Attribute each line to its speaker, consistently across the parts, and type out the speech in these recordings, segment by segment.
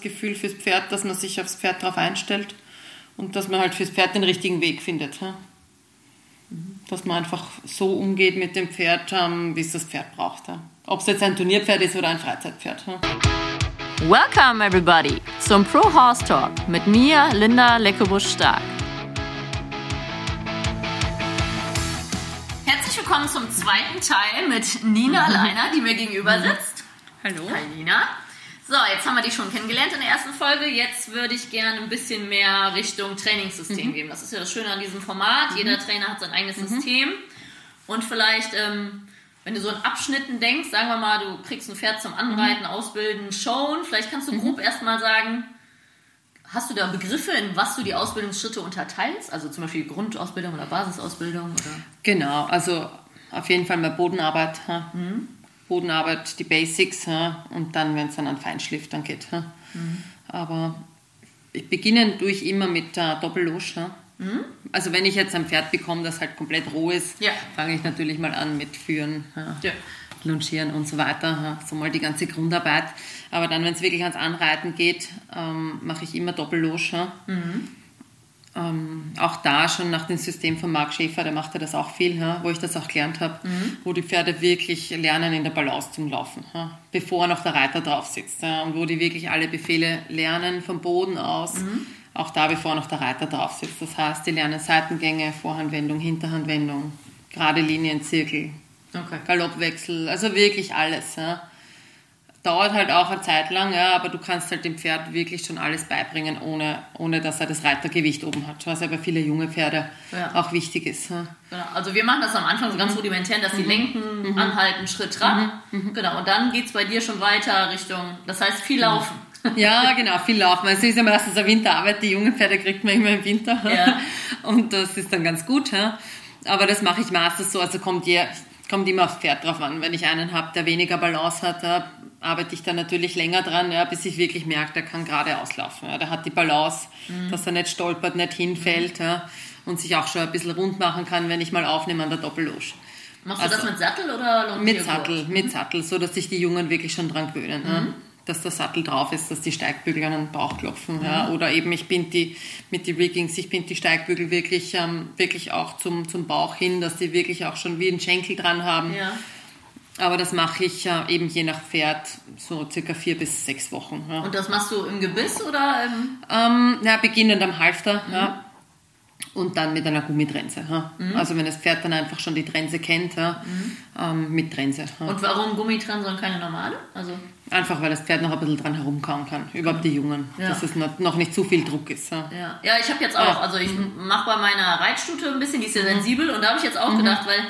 Speaker 1: das Gefühl fürs Pferd, dass man sich aufs Pferd darauf einstellt und dass man halt fürs Pferd den richtigen Weg findet. Ja? Dass man einfach so umgeht mit dem Pferd, ähm, wie es das Pferd braucht. Ja? Ob es jetzt ein Turnierpferd ist oder ein Freizeitpferd. Ja?
Speaker 2: Welcome everybody zum Pro Horse Talk mit mir, Linda Leckebusch-Stark. Herzlich willkommen zum zweiten Teil mit Nina Leiner, die mir gegenüber sitzt.
Speaker 1: Hallo.
Speaker 2: Hi Nina. So, jetzt haben wir dich schon kennengelernt in der ersten Folge. Jetzt würde ich gerne ein bisschen mehr Richtung Trainingssystem mhm. geben. Das ist ja das Schöne an diesem Format. Mhm. Jeder Trainer hat sein eigenes mhm. System. Und vielleicht, ähm, wenn du so in Abschnitten denkst, sagen wir mal, du kriegst ein Pferd zum Anreiten, mhm. Ausbilden, Showen. Vielleicht kannst du grob mhm. erstmal sagen, hast du da Begriffe, in was du die Ausbildungsschritte unterteilst? Also zum Beispiel Grundausbildung oder Basisausbildung? Oder?
Speaker 1: Genau, also auf jeden Fall mehr Bodenarbeit. Mhm. Bodenarbeit, die Basics ja, und dann, wenn es dann an Feinschliff dann geht. Ja. Mhm. Aber ich beginne durch immer mit der Doppellosch. Ja. Mhm. Also wenn ich jetzt ein Pferd bekomme, das halt komplett roh ist, fange ich natürlich mal an mit Führen. Longieren und so weiter. So mal die ganze Grundarbeit. Aber dann, wenn es wirklich ans Anreiten geht, ähm, mache ich immer Doppellosch. Mhm ähm, auch da schon nach dem System von Marc Schäfer, der macht ja das auch viel, ja, wo ich das auch gelernt habe, mhm. wo die Pferde wirklich lernen in der Balance zum Laufen, ja, bevor noch der Reiter drauf sitzt. Ja, und wo die wirklich alle Befehle lernen vom Boden aus, mhm. auch da bevor noch der Reiter drauf sitzt. Das heißt, die lernen Seitengänge, Vorhandwendung, Hinterhandwendung, gerade Linien, Zirkel, okay. Galoppwechsel, also wirklich alles. Ja dauert halt auch eine Zeit lang, ja, aber du kannst halt dem Pferd wirklich schon alles beibringen, ohne, ohne dass er das Reitergewicht oben hat, was ja bei vielen jungen Pferden ja. auch wichtig ist. Ja.
Speaker 2: Genau. Also wir machen das am Anfang so ganz mhm. rudimentär, dass die mhm. lenken, mhm. anhalten, Schritt, Trab. Mhm. mhm. Genau, und dann geht es bei dir schon weiter Richtung, das heißt viel laufen.
Speaker 1: Ja, genau, viel laufen. Also es ist ja meistens eine Winterarbeit, die jungen Pferde kriegt man immer im Winter. Ja. Und das ist dann ganz gut. Aber das mache ich meistens so, also kommt, je, kommt immer aufs Pferd drauf an. Wenn ich einen habe, der weniger Balance hat, arbeite ich da natürlich länger dran, ja, bis ich wirklich merke, der kann gerade auslaufen. Ja. Der hat die Balance, mhm. dass er nicht stolpert, nicht hinfällt ja, und sich auch schon ein bisschen rund machen kann, wenn ich mal aufnehme an der Doppellosch.
Speaker 2: Machst also, du das mit Sattel oder
Speaker 1: Mit Sattel, mit mhm. Sattel, so dass sich die Jungen wirklich schon dran gewöhnen. Mhm. Ja. Dass der Sattel drauf ist, dass die Steigbügel an den Bauch klopfen. Ja. Mhm. Oder eben ich bin die mit den Riggings, ich bin die Steigbügel wirklich, ähm, wirklich auch zum, zum Bauch hin, dass die wirklich auch schon wie einen Schenkel dran haben. Ja aber das mache ich äh, eben je nach Pferd so circa vier bis sechs Wochen.
Speaker 2: Ja. Und das machst du im Gebiss oder?
Speaker 1: Im ähm, ja, beginnend am Halfter. Mhm. Ja. Und dann mit einer Gummitrense. Mhm. Also wenn das Pferd dann einfach schon die Trense kennt, mhm. ähm, mit Trense.
Speaker 2: Und warum Gummitrense und keine normale? Also
Speaker 1: Einfach weil das Pferd noch ein bisschen dran herumkauen kann. Überhaupt die Jungen. Ja. Dass es noch nicht zu viel Druck ist.
Speaker 2: Ja, ja. ja ich habe jetzt auch, also ich mhm. mache bei meiner Reitstute ein bisschen, die ist ja sensibel und da habe ich jetzt auch mhm. gedacht, weil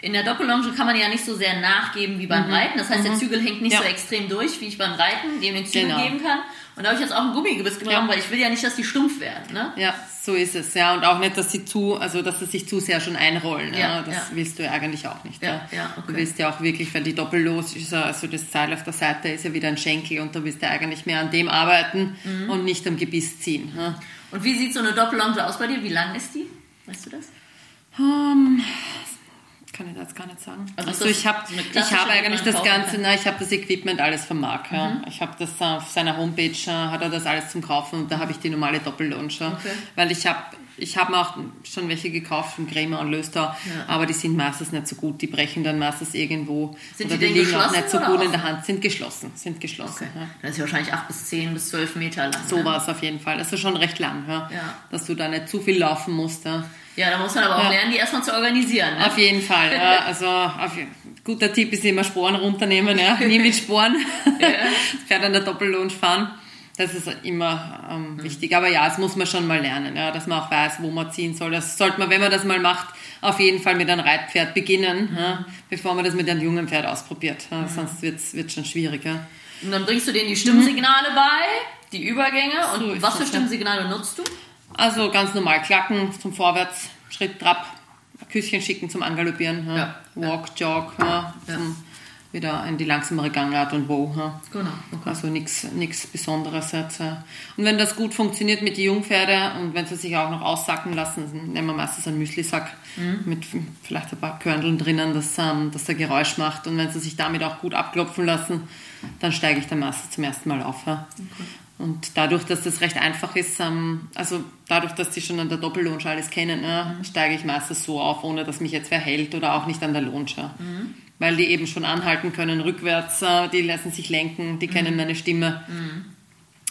Speaker 2: in der Doppellonge kann man ja nicht so sehr nachgeben wie beim mhm. Reiten. Das heißt, der mhm. Zügel hängt nicht so extrem durch, wie ich beim Reiten dem den Zügel genau. geben kann. Und da habe ich jetzt auch ein Gummigebiss genommen, ja. weil ich will ja nicht, dass die stumpf werden. Ne?
Speaker 1: Ja, so ist es. Ja, und auch nicht, dass sie zu, also dass sie sich zu sehr schon einrollen. Ja, ja. Das ja. willst du ja eigentlich auch nicht. Ja, ja. Okay. Du willst ja auch wirklich, weil die Doppellos ist, also das Seil auf der Seite ist ja wieder ein Schenkel und da willst du eigentlich mehr an dem arbeiten mhm. und nicht am Gebiss ziehen.
Speaker 2: Und wie sieht so eine Doppellonge aus bei dir? Wie lang ist die? Weißt du das?
Speaker 1: Um, ähm, kann ich jetzt gar nicht sagen. Also, also ich habe ich habe eigentlich das ganze, na, ich habe das Equipment alles vom Marc. Ja. Mhm. Ich habe das auf seiner Homepage äh, hat er das alles zum Kaufen und da habe ich die normale Doppellunge, okay. weil ich habe ich habe auch schon welche gekauft von Krämer und Löster, ja. aber die sind meistens nicht so gut. Die brechen dann meistens irgendwo
Speaker 2: sind oder die, die liegen auch nicht
Speaker 1: so gut in der Hand. Sind geschlossen, sind geschlossen. Okay.
Speaker 2: Ja. Dann ist sie wahrscheinlich 8 bis 10 bis 12 Meter lang.
Speaker 1: So ne? war es auf jeden Fall. Das ist schon recht lang, ja? dass du da nicht zu viel laufen musst. Ja.
Speaker 2: Ja, da muss man aber auch ja. lernen, die erstmal zu organisieren. Ne?
Speaker 1: Auf jeden Fall. Ja. Also auf, guter Tipp ist immer Sporen runternehmen, ja. nie mit Sporen. Ja. Das Pferd an der Doppellohn fahren. Das ist immer ähm, mhm. wichtig. Aber ja, das muss man schon mal lernen, ja, dass man auch weiß, wo man ziehen soll. Das sollte man, wenn man das mal macht, auf jeden Fall mit einem Reitpferd beginnen, mhm. ja, bevor man das mit einem jungen Pferd ausprobiert. Ja, mhm. Sonst wird es schon schwieriger.
Speaker 2: Und dann bringst du denen die Stimmsignale bei, die Übergänge. Und so was für Stimmsignale nutzt du?
Speaker 1: Also ganz normal Klacken zum Vorwärts, Schritt, Trab, Küsschen schicken zum Angaloppieren, ja. Walk, Jog. Zum, wieder in die langsamere Gangart und wo. Ja. Genau. Okay. Also nichts Besonderes jetzt. Ja. Und wenn das gut funktioniert mit den Jungpferde und wenn sie sich auch noch aussacken lassen, nehmen wir meistens einen Müslisack mhm. mit vielleicht ein paar Körneln drinnen, dass, ähm, dass der Geräusch macht. Und wenn sie sich damit auch gut abklopfen lassen, dann steige ich dann meistens zum ersten Mal auf. Ja. Okay. Und dadurch, dass das recht einfach ist, ähm, also dadurch, dass die schon an der Doppellonge alles kennen, ne, mhm. steige ich meistens so auf, ohne dass mich jetzt wer hält oder auch nicht an der Longe. Mhm. Weil die eben schon anhalten können rückwärts, äh, die lassen sich lenken, die kennen mhm. meine Stimme. Mhm.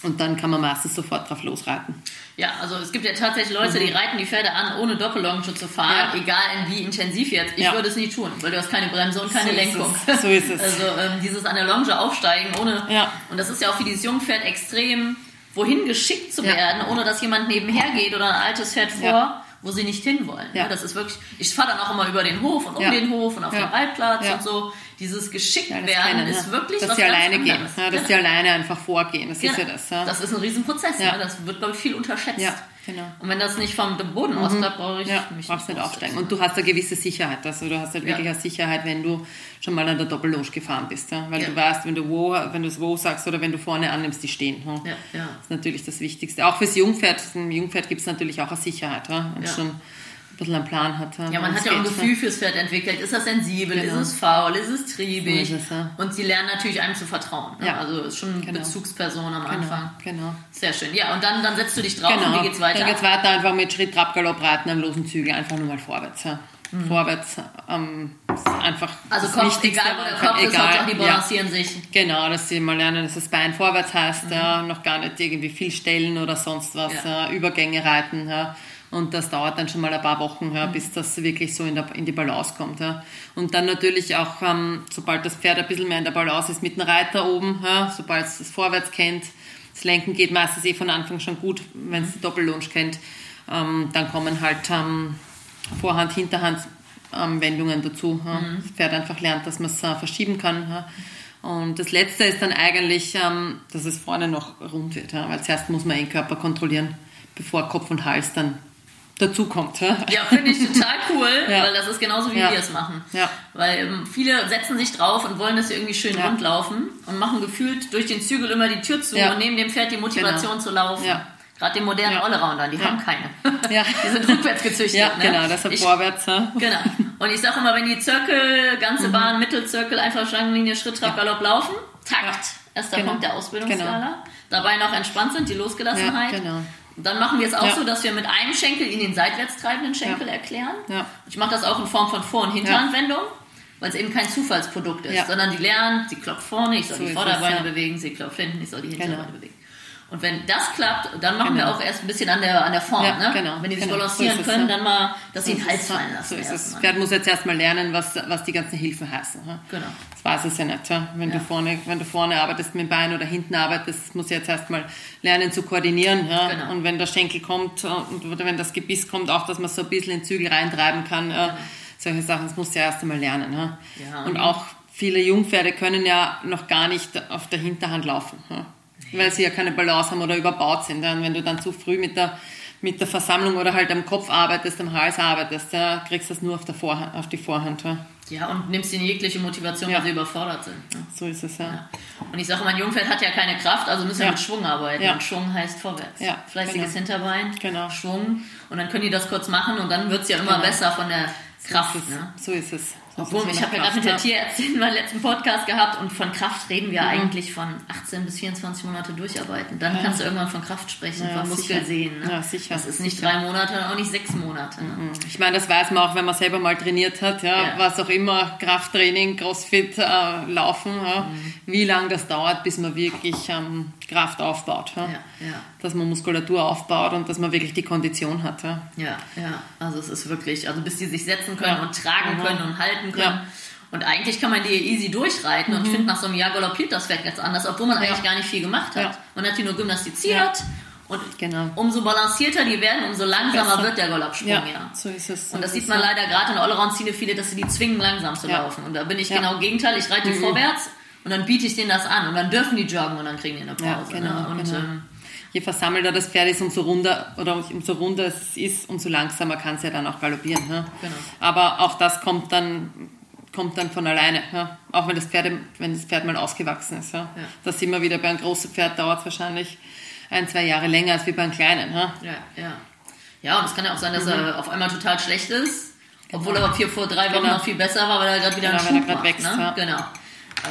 Speaker 1: Und dann kann man meistens sofort drauf losreiten.
Speaker 2: Ja, also es gibt ja tatsächlich Leute, die mhm. reiten die Pferde an, ohne Doppellonge zu fahren, ja. egal in wie intensiv jetzt. Ich ja. würde es nie tun, weil du hast keine Bremse und keine
Speaker 1: so
Speaker 2: Lenkung.
Speaker 1: So ist es.
Speaker 2: Also ähm, dieses an der Longe aufsteigen ohne. Ja. Und das ist ja auch für dieses Jungpferd extrem, wohin geschickt zu werden, ohne dass jemand nebenher geht oder ein altes Pferd vor wo sie nicht hinwollen. Ja. Das ist wirklich, ich fahre dann auch immer über den Hof und um ja. den Hof und auf ja. den Reitplatz und so. Dieses Geschicktwerden ja, ist wirklich
Speaker 1: dass
Speaker 2: was
Speaker 1: sie alleine gehen, dass genau. sie alleine einfach vorgehen. Das genau. ist ja das.
Speaker 2: Das ist ein Riesenprozess. Ne? Das wird, glaube ich, viel unterschätzt. Genau. Und wenn das nicht vom Boden mhm. aus klappt, brauche ich
Speaker 1: ja, mich nicht, nicht aufsteigen. Und du hast eine gewisse Sicherheit. Also du hast halt wirklich eine Sicherheit, wenn du schon mal an der Doppelloge gefahren bist. Ja? Weil ja. du weißt, wenn du wo, wenn du es wo sagst oder wenn du vorne annimmst, die stehen. Ja? Ja, ja. Das ist natürlich das Wichtigste. Auch fürs Jungpferd. Im Jungpferd gibt es natürlich auch eine Sicherheit. Ja? Und schon ein bisschen einen Plan hat.
Speaker 2: Ja, man hat ja auch ein Gefühl fürs Pferd entwickelt. Ist das sensibel? Genau. Ist es faul? Ist es triebig? So ist es, ja. Und sie lernen natürlich einem zu vertrauen. Ne? Ja. Also ist schon eine genau. Bezugsperson am genau. Anfang. Genau. Sehr schön. Ja, und dann, dann setzt du dich drauf genau. und wie geht's weiter?
Speaker 1: Dann geht's weiter einfach mit Schritt, Trab, Galopp, Reiten am losen Zügel, einfach nur mal vorwärts. Ja. Mhm. Vorwärts, ähm, einfach
Speaker 2: Also Kopf, egal wo der Kopf egal, ist, auch die balancieren sich.
Speaker 1: Genau, dass sie mal lernen, dass das Bein vorwärts heißt, mhm. ja, noch gar nicht irgendwie viel stellen oder sonst was. Übergänge reiten, ja und das dauert dann schon mal ein paar Wochen, ja, bis das wirklich so in, der, in die Balance kommt. Ja. Und dann natürlich auch, ähm, sobald das Pferd ein bisschen mehr in der Balance ist, mit dem Reiter oben, ja, sobald es das vorwärts kennt, das Lenken geht meistens eh von Anfang schon gut, wenn es die Doppellunge kennt, ähm, dann kommen halt ähm, Vorhand, Hinterhand Wendungen dazu. Ja. Mhm. Das Pferd einfach lernt, dass man es äh, verschieben kann. Ja. Und das Letzte ist dann eigentlich, ähm, dass es vorne noch rund wird, ja, weil zuerst muss man den Körper kontrollieren, bevor Kopf und Hals dann dazu kommt.
Speaker 2: Ja, ja finde ich total cool, ja. weil das ist genauso wie ja. wir es machen. Ja. Weil ähm, viele setzen sich drauf und wollen, dass sie irgendwie schön rund laufen und machen gefühlt durch den Zügel immer die Tür zu und nehmen dem Pferd die Motivation genau. zu laufen. Gerade den modernen ja. Allrounder, die haben keine. Ja. die sind rückwärts gezüchtet. Ja,
Speaker 1: ne? genau, das ist vorwärts. Ja.
Speaker 2: Genau. Und ich sage immer, wenn die Zirkel, ganze mhm. Bahn, Mittelzirkel, einfach Schlangenlinie, Schritt, Trab, Galopp laufen, Takt, erster genau. Punkt der Ausbildungsskala. Genau. Dabei noch entspannt sind, die Losgelassenheit. Ja, genau. Dann machen wir es auch ja. so, dass wir mit einem Schenkel in den seitwärts treibenden Schenkel ja. erklären. Ja. Ich mache das auch in Form von Vor- und Hinterhandwendung, weil es eben kein Zufallsprodukt ist, sondern die lernen, sie klopft vorne, ich soll so die Vorderbeine bewegen, sie klopft hinten, ich soll die Hinterbeine genau. bewegen. Und wenn das klappt, dann machen genau. wir auch erst ein bisschen an der, an der Form. Ja, ne? genau, wenn die sich genau. balancieren so können, ja. dann mal, dass so sie den Hals fallen lassen. So ist
Speaker 1: es. Das Pferd muss jetzt erstmal lernen, was, was die ganzen Hilfen heißen. Genau. Das weiß es ja nicht. Ja? Wenn, Du vorne, wenn du vorne arbeitest mit dem Bein oder hinten arbeitest, muss jetzt erstmal lernen zu koordinieren. Ja? Genau. Und wenn der Schenkel kommt äh, und wenn das Gebiss kommt, auch, dass man so ein bisschen in den Zügel reintreiben kann. Genau. Solche Sachen, das musst du ja erst einmal lernen. Ja? ja und auch viele Jungpferde können ja noch gar nicht auf der Hinterhand laufen. Weil sie ja keine Balance haben oder überbaut sind. Und wenn du dann zu früh mit der, mit der Versammlung oder halt am Kopf arbeitest, am Hals arbeitest, ja, kriegst du das nur auf, der Vorhand, auf die Vorhand. Ja.
Speaker 2: ja, und nimmst ihnen jegliche Motivation, ja. weil sie überfordert sind.
Speaker 1: Ja. So ist es, ja. ja.
Speaker 2: Und ich sage, mein Jungpferd hat ja keine Kraft, also müssen wir mit Schwung arbeiten. Und Schwung heißt vorwärts. Ja, Fleißiges genau. Hinterbein, genau. Schwung. Und dann können die das kurz machen und dann wird es ja immer genau. besser von der Kraft.
Speaker 1: So ist es. Ne? So ist es.
Speaker 2: Obwohl, ich habe ja gerade mit der Tierärztin meinen letzten Podcast gehabt und von Kraft reden wir mhm. eigentlich von 18 bis 24 Monate durcharbeiten. Dann ja. kannst du irgendwann von Kraft sprechen, ja, von Muskelsehen. Ne? Ja, sicher. Das ist nicht drei Monate und auch nicht sechs Monate. Ne?
Speaker 1: Mhm. Ich meine, das weiß man auch, wenn man selber mal trainiert hat, ja, ja. was auch immer, Krafttraining, Crossfit, äh, Laufen, mhm. wie lange das dauert, bis man wirklich ähm, Kraft aufbaut. Dass man Muskulatur aufbaut und dass man wirklich die Kondition hat. Ja,
Speaker 2: ja, ja. also es ist wirklich, also bis die sich setzen können und tragen können und halten reiten können. Ja. Und eigentlich kann man die easy durchreiten mhm. und ich finde, nach so einem Jahr galoppiert das Pferd ganz anders, obwohl man ja. eigentlich gar nicht viel gemacht hat. Ja. Man hat die nur gymnastiziert. Und genau. umso balancierter die werden, umso langsamer Besser. wird der Galoppsprung, ja. ja.
Speaker 1: So ist es.
Speaker 2: So und das sieht man leider gerade in Allround-Ziele viele, dass sie die zwingen, langsam zu laufen. Und da bin ich genau Gegenteil. Ich reite die mhm. vorwärts und dann biete ich denen das an. Und dann dürfen die joggen und dann kriegen die eine Pause. Ne? genau, ne? und, genau. Ähm,
Speaker 1: je versammelter das Pferd ist, umso runder oder umso runder es ist, umso langsamer kann es ja dann auch galoppieren. Ne? Genau. Aber auch das kommt dann kommt dann von alleine. Ja? Auch wenn das, Pferd, wenn das Pferd mal ausgewachsen ist. Ja? ja. Das immer wieder bei einem großen Pferd dauert es wahrscheinlich ein, zwei Jahre länger als wie bei einem kleinen. Ja,
Speaker 2: ja. Ja, ja und es kann ja auch sein, dass mhm. er auf einmal total schlecht ist, obwohl er vier vor drei Wochen genau. noch viel besser war, weil er gerade wieder genau, einen Schub macht. Wächst, ne? ja. Genau.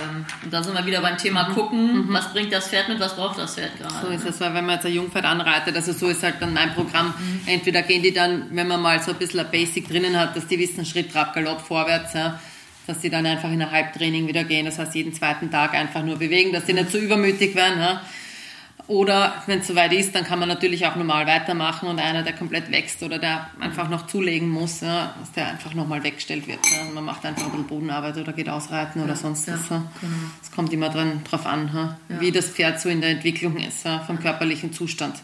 Speaker 2: Ähm, und da sind wir wieder beim Thema gucken, was bringt das Pferd mit, was braucht das Pferd gerade.
Speaker 1: So ist es, weil wenn man jetzt ein Jungpferd anreitet, also so ist halt dann mein Programm. Entweder gehen die dann, wenn man mal so ein bisschen ein Basic drinnen hat, dass die wissen Schritt, Trab, Galopp, vorwärts, ja, dass die dann einfach in ein Halbtraining wieder gehen. Das heißt, jeden zweiten Tag einfach nur bewegen, dass die nicht zu übermütig werden. Ja. Oder wenn es soweit ist, dann kann man natürlich auch normal weitermachen und einer, der komplett wächst oder der einfach noch zulegen muss, ja, dass der einfach nochmal weggestellt wird. Ja. Man macht einfach ein bisschen Bodenarbeit oder geht ausreiten oder sonst was.
Speaker 2: Genau.
Speaker 1: Es kommt immer dran, drauf an, wie das Pferd so in der Entwicklung ist, ja, vom körperlichen Zustand,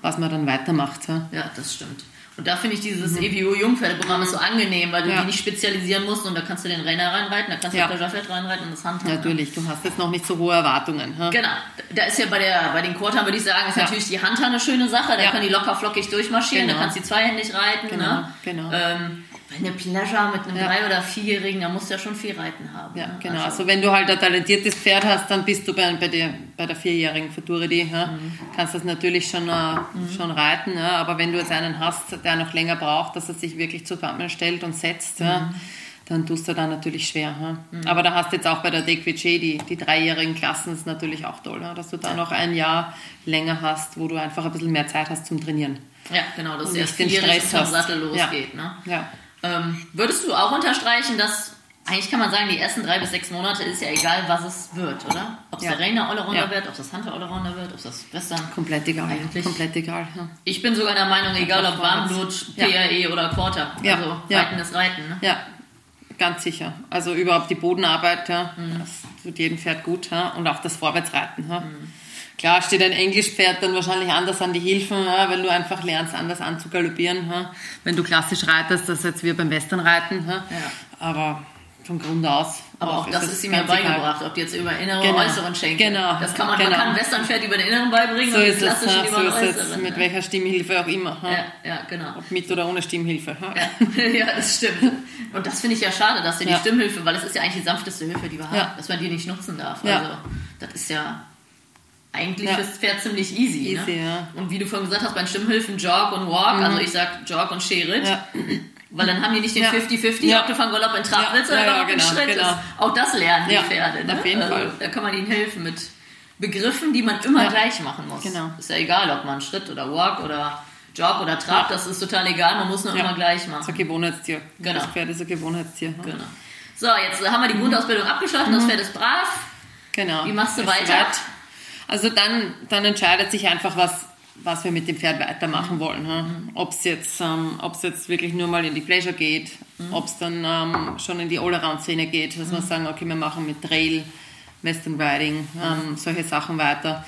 Speaker 1: was man dann weitermacht. Ja,
Speaker 2: das stimmt. Und da finde ich dieses EWO Jungpferdeprogramm ist so angenehm, weil du
Speaker 1: Mhm. Ja.
Speaker 2: die nicht spezialisieren musst und da kannst du den Renner reinreiten, da kannst du
Speaker 1: Ja.
Speaker 2: das Pleasure-Pferd reinreiten und das Handhaben.
Speaker 1: Natürlich, du hast jetzt noch nicht so hohe Erwartungen. Ja.
Speaker 2: Genau. Da ist ja bei, der, bei den Quartern, würde ich sagen, ist
Speaker 1: Ja.
Speaker 2: natürlich die Handhaar eine schöne Sache. Da
Speaker 1: Ja.
Speaker 2: können die locker flockig durchmarschieren,
Speaker 1: Genau.
Speaker 2: da kannst du die zweihändig reiten.
Speaker 1: Genau,
Speaker 2: ne?
Speaker 1: genau.
Speaker 2: Ähm, bei einer Pleasure mit einem
Speaker 1: Ja.
Speaker 2: drei- oder vierjährigen, da musst du ja schon viel reiten haben.
Speaker 1: Ja,
Speaker 2: ne?
Speaker 1: genau.
Speaker 2: Also,
Speaker 1: Also wenn du halt ein talentiertes Pferd hast, dann bist du bei, bei, der, bei der vierjährigen Futurity, ja,
Speaker 2: Mhm.
Speaker 1: kannst das natürlich schon, äh, schon reiten, ja, aber wenn du jetzt einen hast, der noch länger braucht, dass er sich wirklich zusammenstellt und setzt,
Speaker 2: Mhm.
Speaker 1: ja, dann tust du da natürlich schwer. Ja. Aber da hast du jetzt auch bei der DQG die, die dreijährigen Klassen, ist natürlich auch toll, ja, dass du da noch ein Jahr länger hast, wo du einfach ein bisschen mehr Zeit hast zum Trainieren.
Speaker 2: ja, genau, dass du erst
Speaker 1: den Stress
Speaker 2: vom. Sattel
Speaker 1: Ja.
Speaker 2: losgeht. Ne?
Speaker 1: Ja.
Speaker 2: Ähm, würdest du auch unterstreichen, dass eigentlich kann man sagen, die ersten drei bis sechs Monate ist ja egal, was es wird, oder? Ob es
Speaker 1: Ja.
Speaker 2: der Rainer Allrounder
Speaker 1: Ja.
Speaker 2: wird, ob es das Hunter Allrounder wird, ob es das Western.
Speaker 1: Komplett egal.
Speaker 2: Eigentlich-
Speaker 1: Komplett egal. Ja.
Speaker 2: Ich bin sogar der Meinung, egal ob. Warmblut. PRE oder Quarter. Also. Reiten ist Reiten. Ne?
Speaker 1: Ja, ganz sicher. Also überhaupt die Bodenarbeit, ja,
Speaker 2: Mhm.
Speaker 1: das tut jedem Pferd gut. Ja, und auch das Vorwärtsreiten. Ja.
Speaker 2: Mhm.
Speaker 1: Klar steht ein Englischpferd dann wahrscheinlich anders an die Hilfen, weil du einfach lernst, anders anzugaloppieren. Wenn du klassisch reitest, das ist jetzt wie beim Westernreiten. Ja. Aber von Grund aus.
Speaker 2: Aber auch das
Speaker 1: es
Speaker 2: ist ihm ja beigebracht, ob die jetzt über innere
Speaker 1: Genau.
Speaker 2: oder äußeren Schenkel.
Speaker 1: Genau.
Speaker 2: Das kann man,
Speaker 1: Genau.
Speaker 2: man kann Westernpferd über den inneren beibringen
Speaker 1: So
Speaker 2: und den
Speaker 1: es,
Speaker 2: klassischen
Speaker 1: ja,
Speaker 2: über
Speaker 1: so
Speaker 2: den
Speaker 1: es
Speaker 2: äußeren.
Speaker 1: mit welcher Stimmhilfe auch immer. Ja.
Speaker 2: Ja, genau.
Speaker 1: Ob mit oder ohne Stimmhilfe. Ja.
Speaker 2: Ja, das stimmt. Und das finde ich ja schade, dass dir die
Speaker 1: Ja.
Speaker 2: Stimmhilfe, weil es ist ja eigentlich die sanfteste Hilfe, die wir haben, dass man die nicht nutzen darf.
Speaker 1: Ja.
Speaker 2: Also, das ist ja eigentlich
Speaker 1: Ja.
Speaker 2: fürs Pferd ziemlich easy.
Speaker 1: Easy,
Speaker 2: ne?
Speaker 1: ja.
Speaker 2: Und wie du vorhin gesagt hast, bei den Stimmhilfen Jog und Walk, also ich sag Jog und Sherit,
Speaker 1: Ja.
Speaker 2: weil dann haben die nicht den
Speaker 1: Ja.
Speaker 2: 50-50,
Speaker 1: Ja.
Speaker 2: ob du von Galopp in Trab willst oder
Speaker 1: Ja, genau,
Speaker 2: Schritt
Speaker 1: genau.
Speaker 2: ist. Auch das lernen die Pferde. Ne?
Speaker 1: auf jeden
Speaker 2: also,
Speaker 1: Fall.
Speaker 2: Da kann man ihnen helfen mit Begriffen, die man immer gleich machen muss.
Speaker 1: Genau.
Speaker 2: Ist ja egal, ob man Schritt oder Walk oder Jog oder Trab, das ist total egal, man muss nur immer gleich
Speaker 1: Das ist
Speaker 2: machen.
Speaker 1: ein Gewohnheitstier.
Speaker 2: Genau.
Speaker 1: Das Pferd ist ein Gewohnheitstier. ja.
Speaker 2: Genau. So, jetzt haben wir die Grundausbildung abgeschlossen, das Pferd ist brav.
Speaker 1: Genau.
Speaker 2: Wie machst du
Speaker 1: Ist
Speaker 2: weiter?
Speaker 1: soweit. Also dann, dann entscheidet sich einfach, was, was wir mit dem Pferd weitermachen
Speaker 2: Mhm.
Speaker 1: wollen. Ob es jetzt, ähm, ob's jetzt wirklich nur mal in die Pleasure geht,
Speaker 2: Mhm.
Speaker 1: ob es dann ähm, schon in die Allround-Szene geht, dass wir sagen, okay, wir machen mit Trail, Western Riding, ähm, solche Sachen weiter.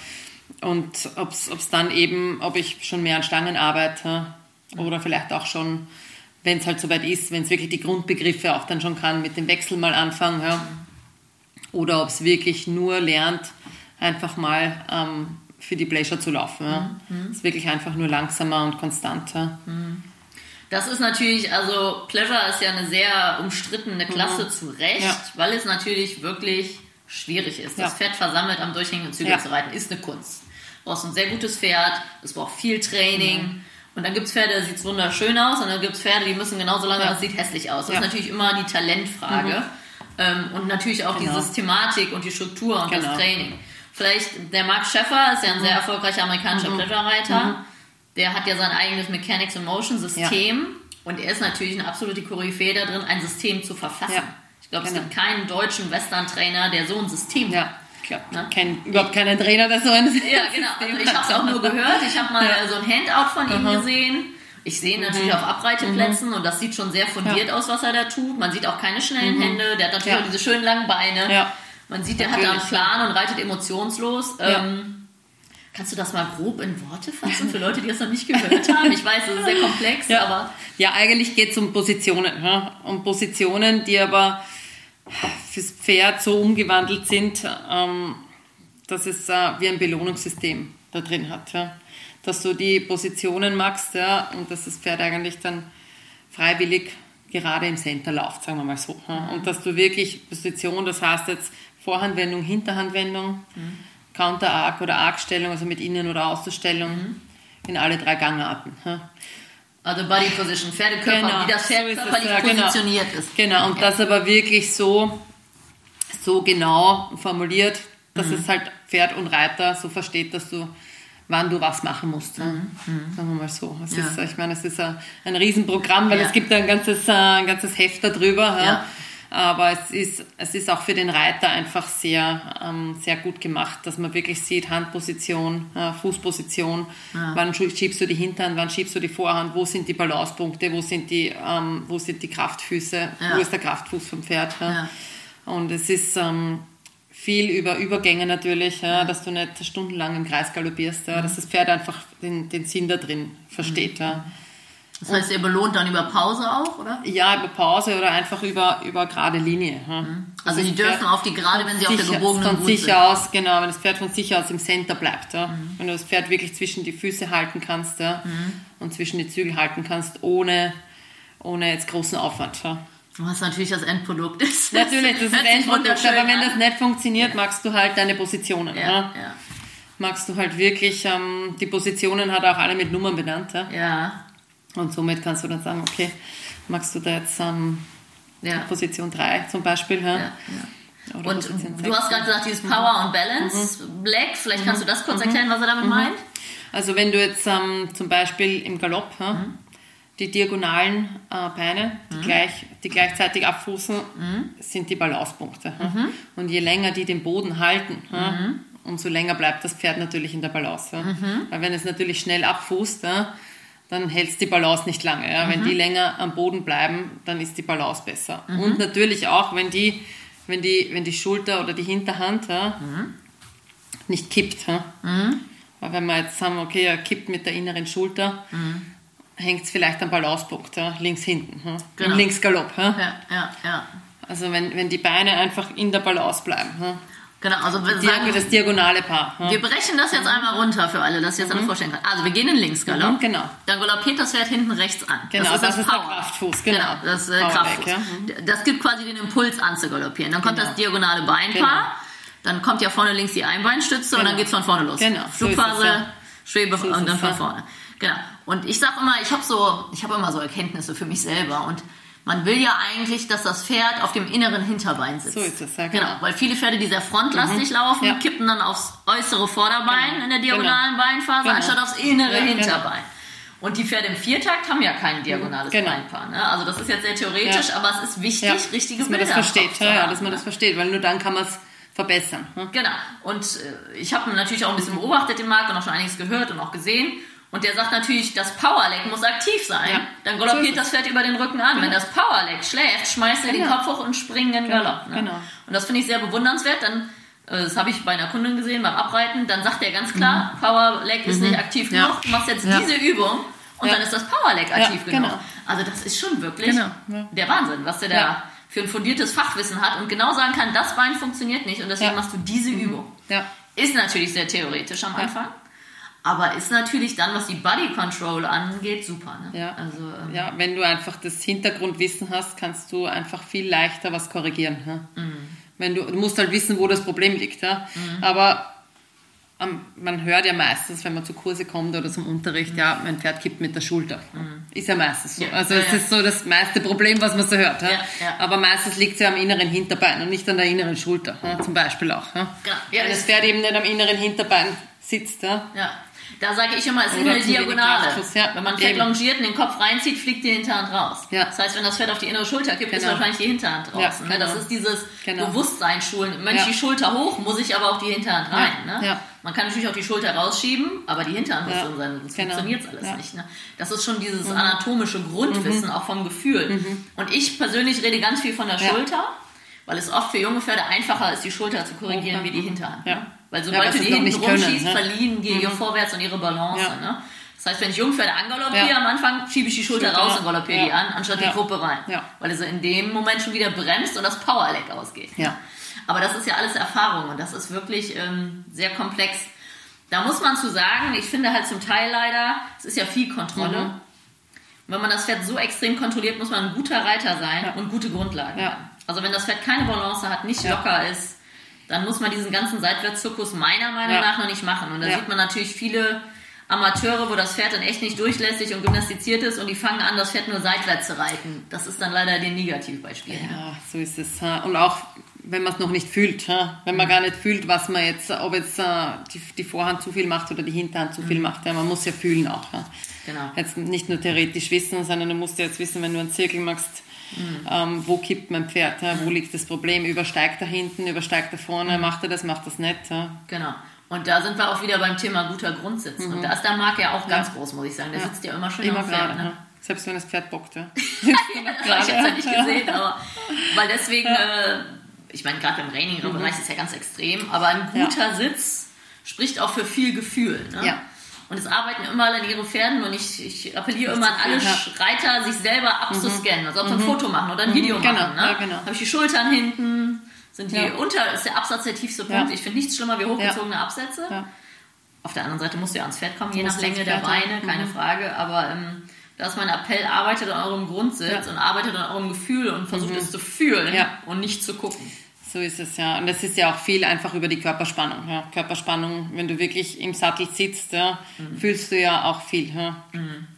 Speaker 1: Und ob es dann eben, ob ich schon mehr an Stangen arbeite oder vielleicht auch schon, wenn es halt soweit ist, wenn es wirklich die Grundbegriffe auch dann schon kann, mit dem Wechsel mal anfangen. Ja oder ob es wirklich nur lernt, einfach mal ähm, für die Pleasure zu laufen. Ja.
Speaker 2: Mhm.
Speaker 1: Es ist wirklich einfach nur langsamer und konstanter.
Speaker 2: Das ist natürlich, also Pleasure ist ja eine sehr umstrittene Klasse zu Recht,
Speaker 1: Mhm. Ja.
Speaker 2: weil es natürlich wirklich schwierig ist. Das
Speaker 1: Ja.
Speaker 2: Pferd versammelt am durchhängenden Zügel
Speaker 1: Ja.
Speaker 2: zu reiten, ist eine Kunst. Du brauchst ein sehr gutes Pferd, es braucht viel Training.
Speaker 1: Mhm.
Speaker 2: Und dann gibt es Pferde, da sieht es wunderschön aus, und dann gibt es Pferde, die müssen genauso lange,
Speaker 1: Ja.
Speaker 2: das sieht hässlich aus. Das.
Speaker 1: Mhm.
Speaker 2: ist natürlich immer die Talentfrage. Ähm, und natürlich auch
Speaker 1: Genau.
Speaker 2: die Systematik und die Struktur und
Speaker 1: Genau. Mhm.
Speaker 2: das Training. Vielleicht der Mark Scheffer ist ja ein sehr erfolgreicher amerikanischer Pleasure-Reiter. Der hat ja sein eigenes Mechanics and Motion System und er ist natürlich eine absolute Koryphäe da drin, ein System zu verfassen.
Speaker 1: Ja.
Speaker 2: Ich glaube, es
Speaker 1: Genau.
Speaker 2: gibt keinen deutschen Western-Trainer, der so ein System hat.
Speaker 1: Ja, klar.
Speaker 2: Ne?
Speaker 1: Kein, überhaupt keinen Trainer, der so ein
Speaker 2: Ja, genau. Also ich habe es auch nur gehört. Ich habe mal
Speaker 1: Ja.
Speaker 2: so ein Handout von ihm
Speaker 1: Aha.
Speaker 2: gesehen. Ich sehe ihn natürlich auf Abreiteplätzen und das sieht schon sehr fundiert aus, was er da tut. Man sieht auch keine schnellen Hände. Der hat natürlich
Speaker 1: Ja.
Speaker 2: auch diese schönen langen Beine.
Speaker 1: Ja.
Speaker 2: Man sieht, der hat da einen Plan und reitet emotionslos.
Speaker 1: Ja.
Speaker 2: Ähm, kannst du das mal grob in Worte fassen für Leute, die das noch nicht gehört haben? Ich weiß, das ist sehr komplex,
Speaker 1: Ja,
Speaker 2: aber
Speaker 1: ja eigentlich geht es um Positionen. Ja? Um Positionen, die aber fürs Pferd so umgewandelt sind, ähm, dass es äh, wie ein Belohnungssystem da drin hat. Ja? Dass du die Positionen machst ja? und dass das Pferd eigentlich dann freiwillig gerade im Center läuft, sagen wir mal so. Und dass du wirklich Position, das heißt jetzt Vorhandwendung, Hinterhandwendung, Counter-Arc oder Arc-Stellung, also mit Innen- oder Außenstellung in alle drei Gangarten. Ja?
Speaker 2: also Body Position, Pferdekörper,
Speaker 1: Genau,
Speaker 2: wie das
Speaker 1: so
Speaker 2: Pferd
Speaker 1: ist es,
Speaker 2: körperlich
Speaker 1: ja, genau.
Speaker 2: positioniert ist.
Speaker 1: Genau, und das aber wirklich so so genau formuliert, dass es halt Pferd und Reiter so versteht, dass du wann du was machen musst. Mhm. Sagen wir mal so. Ja. ist, ich meine, es ist ein, ein Riesenprogramm, weil ja. es gibt ein ganzes, ein ganzes Heft darüber. Ja. Aber es ist, es ist auch für den Reiter einfach sehr, ähm, sehr gut gemacht, dass man wirklich sieht, Handposition, äh, Fußposition, wann schiebst du die Hinterhand, wann schiebst du die Vorhand, wo sind die Balancepunkte, wo sind die, ähm, wo sind die Kraftfüße, wo ist der Kraftfuß vom Pferd. Und es ist, ähm, viel über Übergänge natürlich, ja, dass du nicht stundenlang im Kreis galoppierst, ja, dass das Pferd einfach den, den Sinn da drin versteht. Ja.
Speaker 2: Das heißt, ihr belohnt dann über Pause auch, oder?
Speaker 1: Ja, über Pause oder einfach über, über gerade Linie. Ja.
Speaker 2: Mhm. Also, also die dürfen Pferd auf die gerade, wenn sie sicher, auf der gebogenen
Speaker 1: von sich sind. aus, genau, wenn das Pferd von sich aus im Center bleibt. Ja. Mhm. Wenn du das Pferd wirklich zwischen die Füße halten kannst ja, mhm. und zwischen die Zügel halten kannst, ohne, ohne jetzt großen Aufwand. Ja.
Speaker 2: Was natürlich das Endprodukt ist.
Speaker 1: Natürlich, das ist das Endprodukt, aber wenn das nicht funktioniert, magst du halt deine Positionen. Ja, ja. ja. Magst du halt wirklich, ähm, die Positionen hat er auch alle mit Nummern benannt. Ja?
Speaker 2: ja.
Speaker 1: Und somit kannst du dann sagen, okay, magst du da jetzt ähm, ja. Position 3 zum Beispiel. Ja? ja,
Speaker 2: und du hast gerade gesagt, dieses Power und Balance, mhm. Black, vielleicht kannst du das kurz mhm. erklären, was er damit mhm. meint?
Speaker 1: Also wenn du jetzt ähm, zum Beispiel im Galopp mhm die diagonalen äh, Beine, die, mhm. gleich, die gleichzeitig abfußen, mhm. sind die Balancepunkte. Mhm. Und je länger die den Boden halten, mhm. umso länger bleibt das Pferd natürlich in der Balance. Mhm. Weil wenn es natürlich schnell abfußt, dann hält es die Balance nicht lange. Wenn mhm. die länger am Boden bleiben, dann ist die Balance besser. Und natürlich auch, wenn die, wenn, die, wenn die Schulter oder die Hinterhand nicht kippt. Weil wenn wir jetzt sagen, okay, er kippt mit der inneren Schulter, hängt es vielleicht am Balancepunkt, ja, links hinten, ja, genau. links Galopp.
Speaker 2: Ja. Ja, ja, ja.
Speaker 1: Also wenn, wenn die Beine einfach in der Balance bleiben. Ja.
Speaker 2: Genau, also
Speaker 1: wir sagen, das diagonale Paar.
Speaker 2: Ja. Wir brechen das jetzt einmal runter für alle, dass ihr jetzt mhm. alle vorstellen könnt. Also wir gehen in Linksgalopp. Mhm,
Speaker 1: genau.
Speaker 2: Dann galoppiert das Pferd hinten rechts an.
Speaker 1: Genau, das ist das, das ist der Kraftfuß. Genau, genau
Speaker 2: das äh, Kraftfuß. Ja. Mhm. Das gibt quasi den Impuls an zu galoppieren. Dann kommt genau. das diagonale Beinpaar. Genau. Dann kommt ja vorne links die Einbeinstütze genau. und dann genau. geht es von vorne los.
Speaker 1: Genau.
Speaker 2: Flugphase, so ja. Schwebe so und dann von vorne. Genau. Und ich sage immer, ich habe so, ich habe immer so Erkenntnisse für mich selber und man will ja eigentlich, dass das Pferd auf dem inneren Hinterbein sitzt.
Speaker 1: So ist es, ja,
Speaker 2: genau. genau. Weil viele Pferde, die sehr frontlastig mhm. laufen, ja. kippen dann aufs äußere Vorderbein genau. in der diagonalen genau. Beinphase, genau. anstatt aufs innere ja, genau. Hinterbein. Und die Pferde im Viertakt haben ja kein diagonales genau. Beinpaar. Ne? Also das ist jetzt sehr theoretisch, ja. aber es ist wichtig, ja. richtige
Speaker 1: dass man
Speaker 2: Bilder
Speaker 1: das versteht. Ja, ja, dass man das versteht, weil nur dann kann man es verbessern.
Speaker 2: Hm? Genau. Und äh, ich habe natürlich auch ein bisschen beobachtet den Markt und auch schon einiges gehört und auch gesehen. Und der sagt natürlich, das Powerleg muss aktiv sein. Ja. Dann galoppiert das Pferd über den Rücken an. Genau. Wenn das Powerleg schläft, schmeißt er genau. den Kopf hoch und springt in den genau. Galopp. Ne? Genau. Und das finde ich sehr bewundernswert. Dann, äh, das habe ich bei einer Kundin gesehen beim Abreiten, dann sagt er ganz klar, mhm. Powerleg ist mhm. nicht aktiv ja. genug. Du machst jetzt ja. diese Übung und dann ist das Powerleg aktiv genug. Genau. Also das ist schon wirklich genau. der Wahnsinn, was der da für ein fundiertes Fachwissen hat und genau sagen kann, das Bein funktioniert nicht und deswegen machst du diese mhm. Übung. Ist natürlich sehr theoretisch am Anfang. Aber ist natürlich dann, was die Body Control angeht, super. Ne?
Speaker 1: Ja. Also, ähm, ja, wenn du einfach das Hintergrundwissen hast, kannst du einfach viel leichter was korrigieren. Ne? Mhm. Wenn du, du musst halt wissen, wo das Problem liegt. Ja? Mhm. Aber ähm, man hört ja meistens, wenn man zu Kurse kommt oder zum Unterricht, mhm. ja, mein Pferd kippt mit der Schulter. Mhm. Ist ja meistens so. Ja. Also es ja, ist so das meiste Problem, was man so hört. Aber meistens liegt es ja am inneren Hinterbein und nicht an der inneren Schulter, zum Beispiel auch. Ja? Wenn das Pferd eben nicht am inneren Hinterbein sitzt. Ja?
Speaker 2: Da sage ich immer, es ist eine Diagonale. Ja, wenn man Pferd longiert und den Kopf reinzieht, fliegt die Hinterhand raus. Ja. Das heißt, wenn das Pferd auf die innere Schulter kippt, genau. ist wahrscheinlich die Hinterhand draußen. Ja, genau. Das ist dieses genau. Bewusstsein schulen. Wenn ich die Schulter hoch, muss ich aber auf die Hinterhand rein. Ne? Man kann natürlich auch die Schulter rausschieben, aber die Hinterhand muss drin sein, sonst genau. funktioniert alles nicht. Ne? Das ist schon dieses mhm. anatomische Grundwissen, mhm. auch vom Gefühl. Mhm. Und ich persönlich rede ganz viel von der Schulter, weil es oft für junge Pferde einfacher ist, die Schulter zu korrigieren, wie die Hinterhand. Ne? Weil sobald ja, du die hinten rumschießt, ne? verlieren die mhm. ihr vorwärts und ihre Balance. Ja. Ne? Das heißt, wenn ich Jungpferde angaloppiere ja. am Anfang, schiebe ich die Schulter Schulter raus und galoppiere ja. die an, anstatt die Gruppe rein. Weil es in dem Moment schon wieder bremst und das Powerleg ausgeht.
Speaker 1: Ja.
Speaker 2: Aber das ist ja alles Erfahrung und das ist wirklich ähm, sehr komplex. Da muss man zu sagen, ich finde halt zum Teil leider, es ist ja viel Kontrolle. Mhm. Wenn man das Pferd so extrem kontrolliert, muss man ein guter Reiter sein und gute Grundlagen haben. Also wenn das Pferd keine Balance hat, nicht locker ist, dann muss man diesen ganzen Seitwärtszirkus meiner Meinung ja. nach noch nicht machen. Und da ja. sieht man natürlich viele Amateure, wo das Pferd dann echt nicht durchlässig und gymnastiziert ist und die fangen an, das Pferd nur seitwärts zu reiten. Das ist dann leider die Negativbeispiel.
Speaker 1: Ja, so ist es. Und auch wenn man es noch nicht fühlt. Wenn man gar nicht fühlt, was man jetzt, ob jetzt äh, die, Vorhand zu viel macht oder die Hinterhand zu viel macht. Ja? Man muss ja fühlen auch.
Speaker 2: Genau.
Speaker 1: Jetzt nicht nur theoretisch wissen, sondern du musst ja jetzt wissen, wenn du einen Zirkel machst, ähm, wo kippt mein Pferd, ja? wo liegt das Problem, übersteigt er hinten, übersteigt er vorne, macht er das, macht das nicht. Ja?
Speaker 2: Genau. Und da sind wir auch wieder beim Thema guter Grundsitz. Und da ist der Marc ja auch ganz groß, muss ich sagen. Der sitzt ja immer schön
Speaker 1: Immer
Speaker 2: am Pferd.
Speaker 1: gerade.
Speaker 2: Ne?
Speaker 1: Selbst wenn das Pferd bockt. Ja?
Speaker 2: ich habe es ja nicht gesehen, aber weil deswegen, äh, ich meine, gerade im Training-Bereich ist ja ganz extrem, aber ein guter Sitz spricht auch für viel Gefühl. Ne?
Speaker 1: Ja.
Speaker 2: Und es arbeiten immer alle an ihren Pferden und ich, ich appelliere immer an alle. Reiter, sich selber abzuscannen. Also ob sie ein Foto machen oder ein Video
Speaker 1: Genau,
Speaker 2: machen. Ne?
Speaker 1: ja, genau.
Speaker 2: Habe ich die Schultern hinten, sind die
Speaker 1: Ja.
Speaker 2: unter, ist der Absatz der tiefste Punkt. Ich finde nichts schlimmer wie hochgezogene Absätze. Auf der anderen Seite musst du ja ans Pferd kommen, je
Speaker 1: musst
Speaker 2: nach Länge der. Beine, keine
Speaker 1: Mhm.
Speaker 2: Frage. Aber ähm, da ist mein Appell, arbeitet an eurem Grundsitz
Speaker 1: Ja.
Speaker 2: und arbeitet an eurem Gefühl und versucht es zu fühlen
Speaker 1: Ja.
Speaker 2: und nicht zu gucken.
Speaker 1: So ist es ja. Und das ist ja auch viel einfach über die Körperspannung. Ja. Körperspannung, wenn du wirklich im Sattel sitzt, ja,
Speaker 2: Mhm.
Speaker 1: fühlst du ja auch viel. Ja.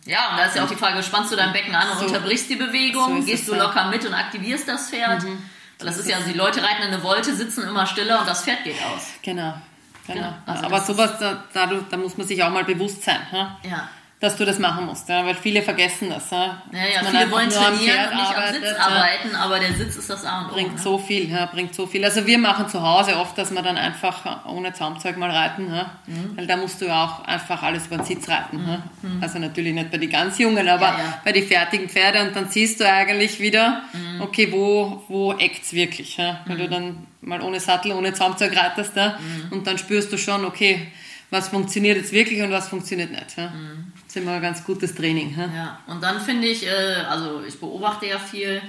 Speaker 2: Ja, und da ist ja auch die Frage, spannst du dein Becken an und
Speaker 1: So.
Speaker 2: unterbrichst die
Speaker 1: So
Speaker 2: Bewegung,
Speaker 1: ist
Speaker 2: gehst du
Speaker 1: ja. Mhm.
Speaker 2: locker mit und aktivierst das Pferd? Weil das ist ja, die Leute reiten in eine Wolte, sitzen immer stiller und das Pferd geht aus.
Speaker 1: Genau. genau.
Speaker 2: Genau. Also
Speaker 1: Aber sowas, da, da, da muss man sich auch mal bewusst sein, Ja. Dass du das machen musst. Ja, weil viele vergessen das. Ja,
Speaker 2: Ja, ja,
Speaker 1: Dass
Speaker 2: viele wollen
Speaker 1: am
Speaker 2: trainieren und nicht am
Speaker 1: arbeitet,
Speaker 2: Sitz
Speaker 1: ja.
Speaker 2: arbeiten, aber der Sitz ist das A und
Speaker 1: bringt
Speaker 2: ne?
Speaker 1: so viel, ja, bringt so viel. Also wir machen zu Hause oft, dass wir dann einfach ohne Zaumzeug mal reiten, ja?
Speaker 2: Mhm.
Speaker 1: weil da musst du ja auch einfach alles über den Sitz reiten. Ja? Also natürlich nicht bei den ganz Jungen, aber
Speaker 2: Ja, ja.
Speaker 1: bei den fertigen Pferde und dann siehst du eigentlich wieder,
Speaker 2: Mhm.
Speaker 1: okay, wo, wo eckt's wirklich, ja? wenn du dann mal ohne Sattel, ohne Zaumzeug reitest ja?
Speaker 2: Mhm.
Speaker 1: und dann spürst du schon, okay, was funktioniert jetzt wirklich und was funktioniert nicht. Ja? Das ist immer ein ganz gutes Training. Ja?
Speaker 2: Mhm. Ja, und dann finde ich, äh, also ich beobachte ja viel,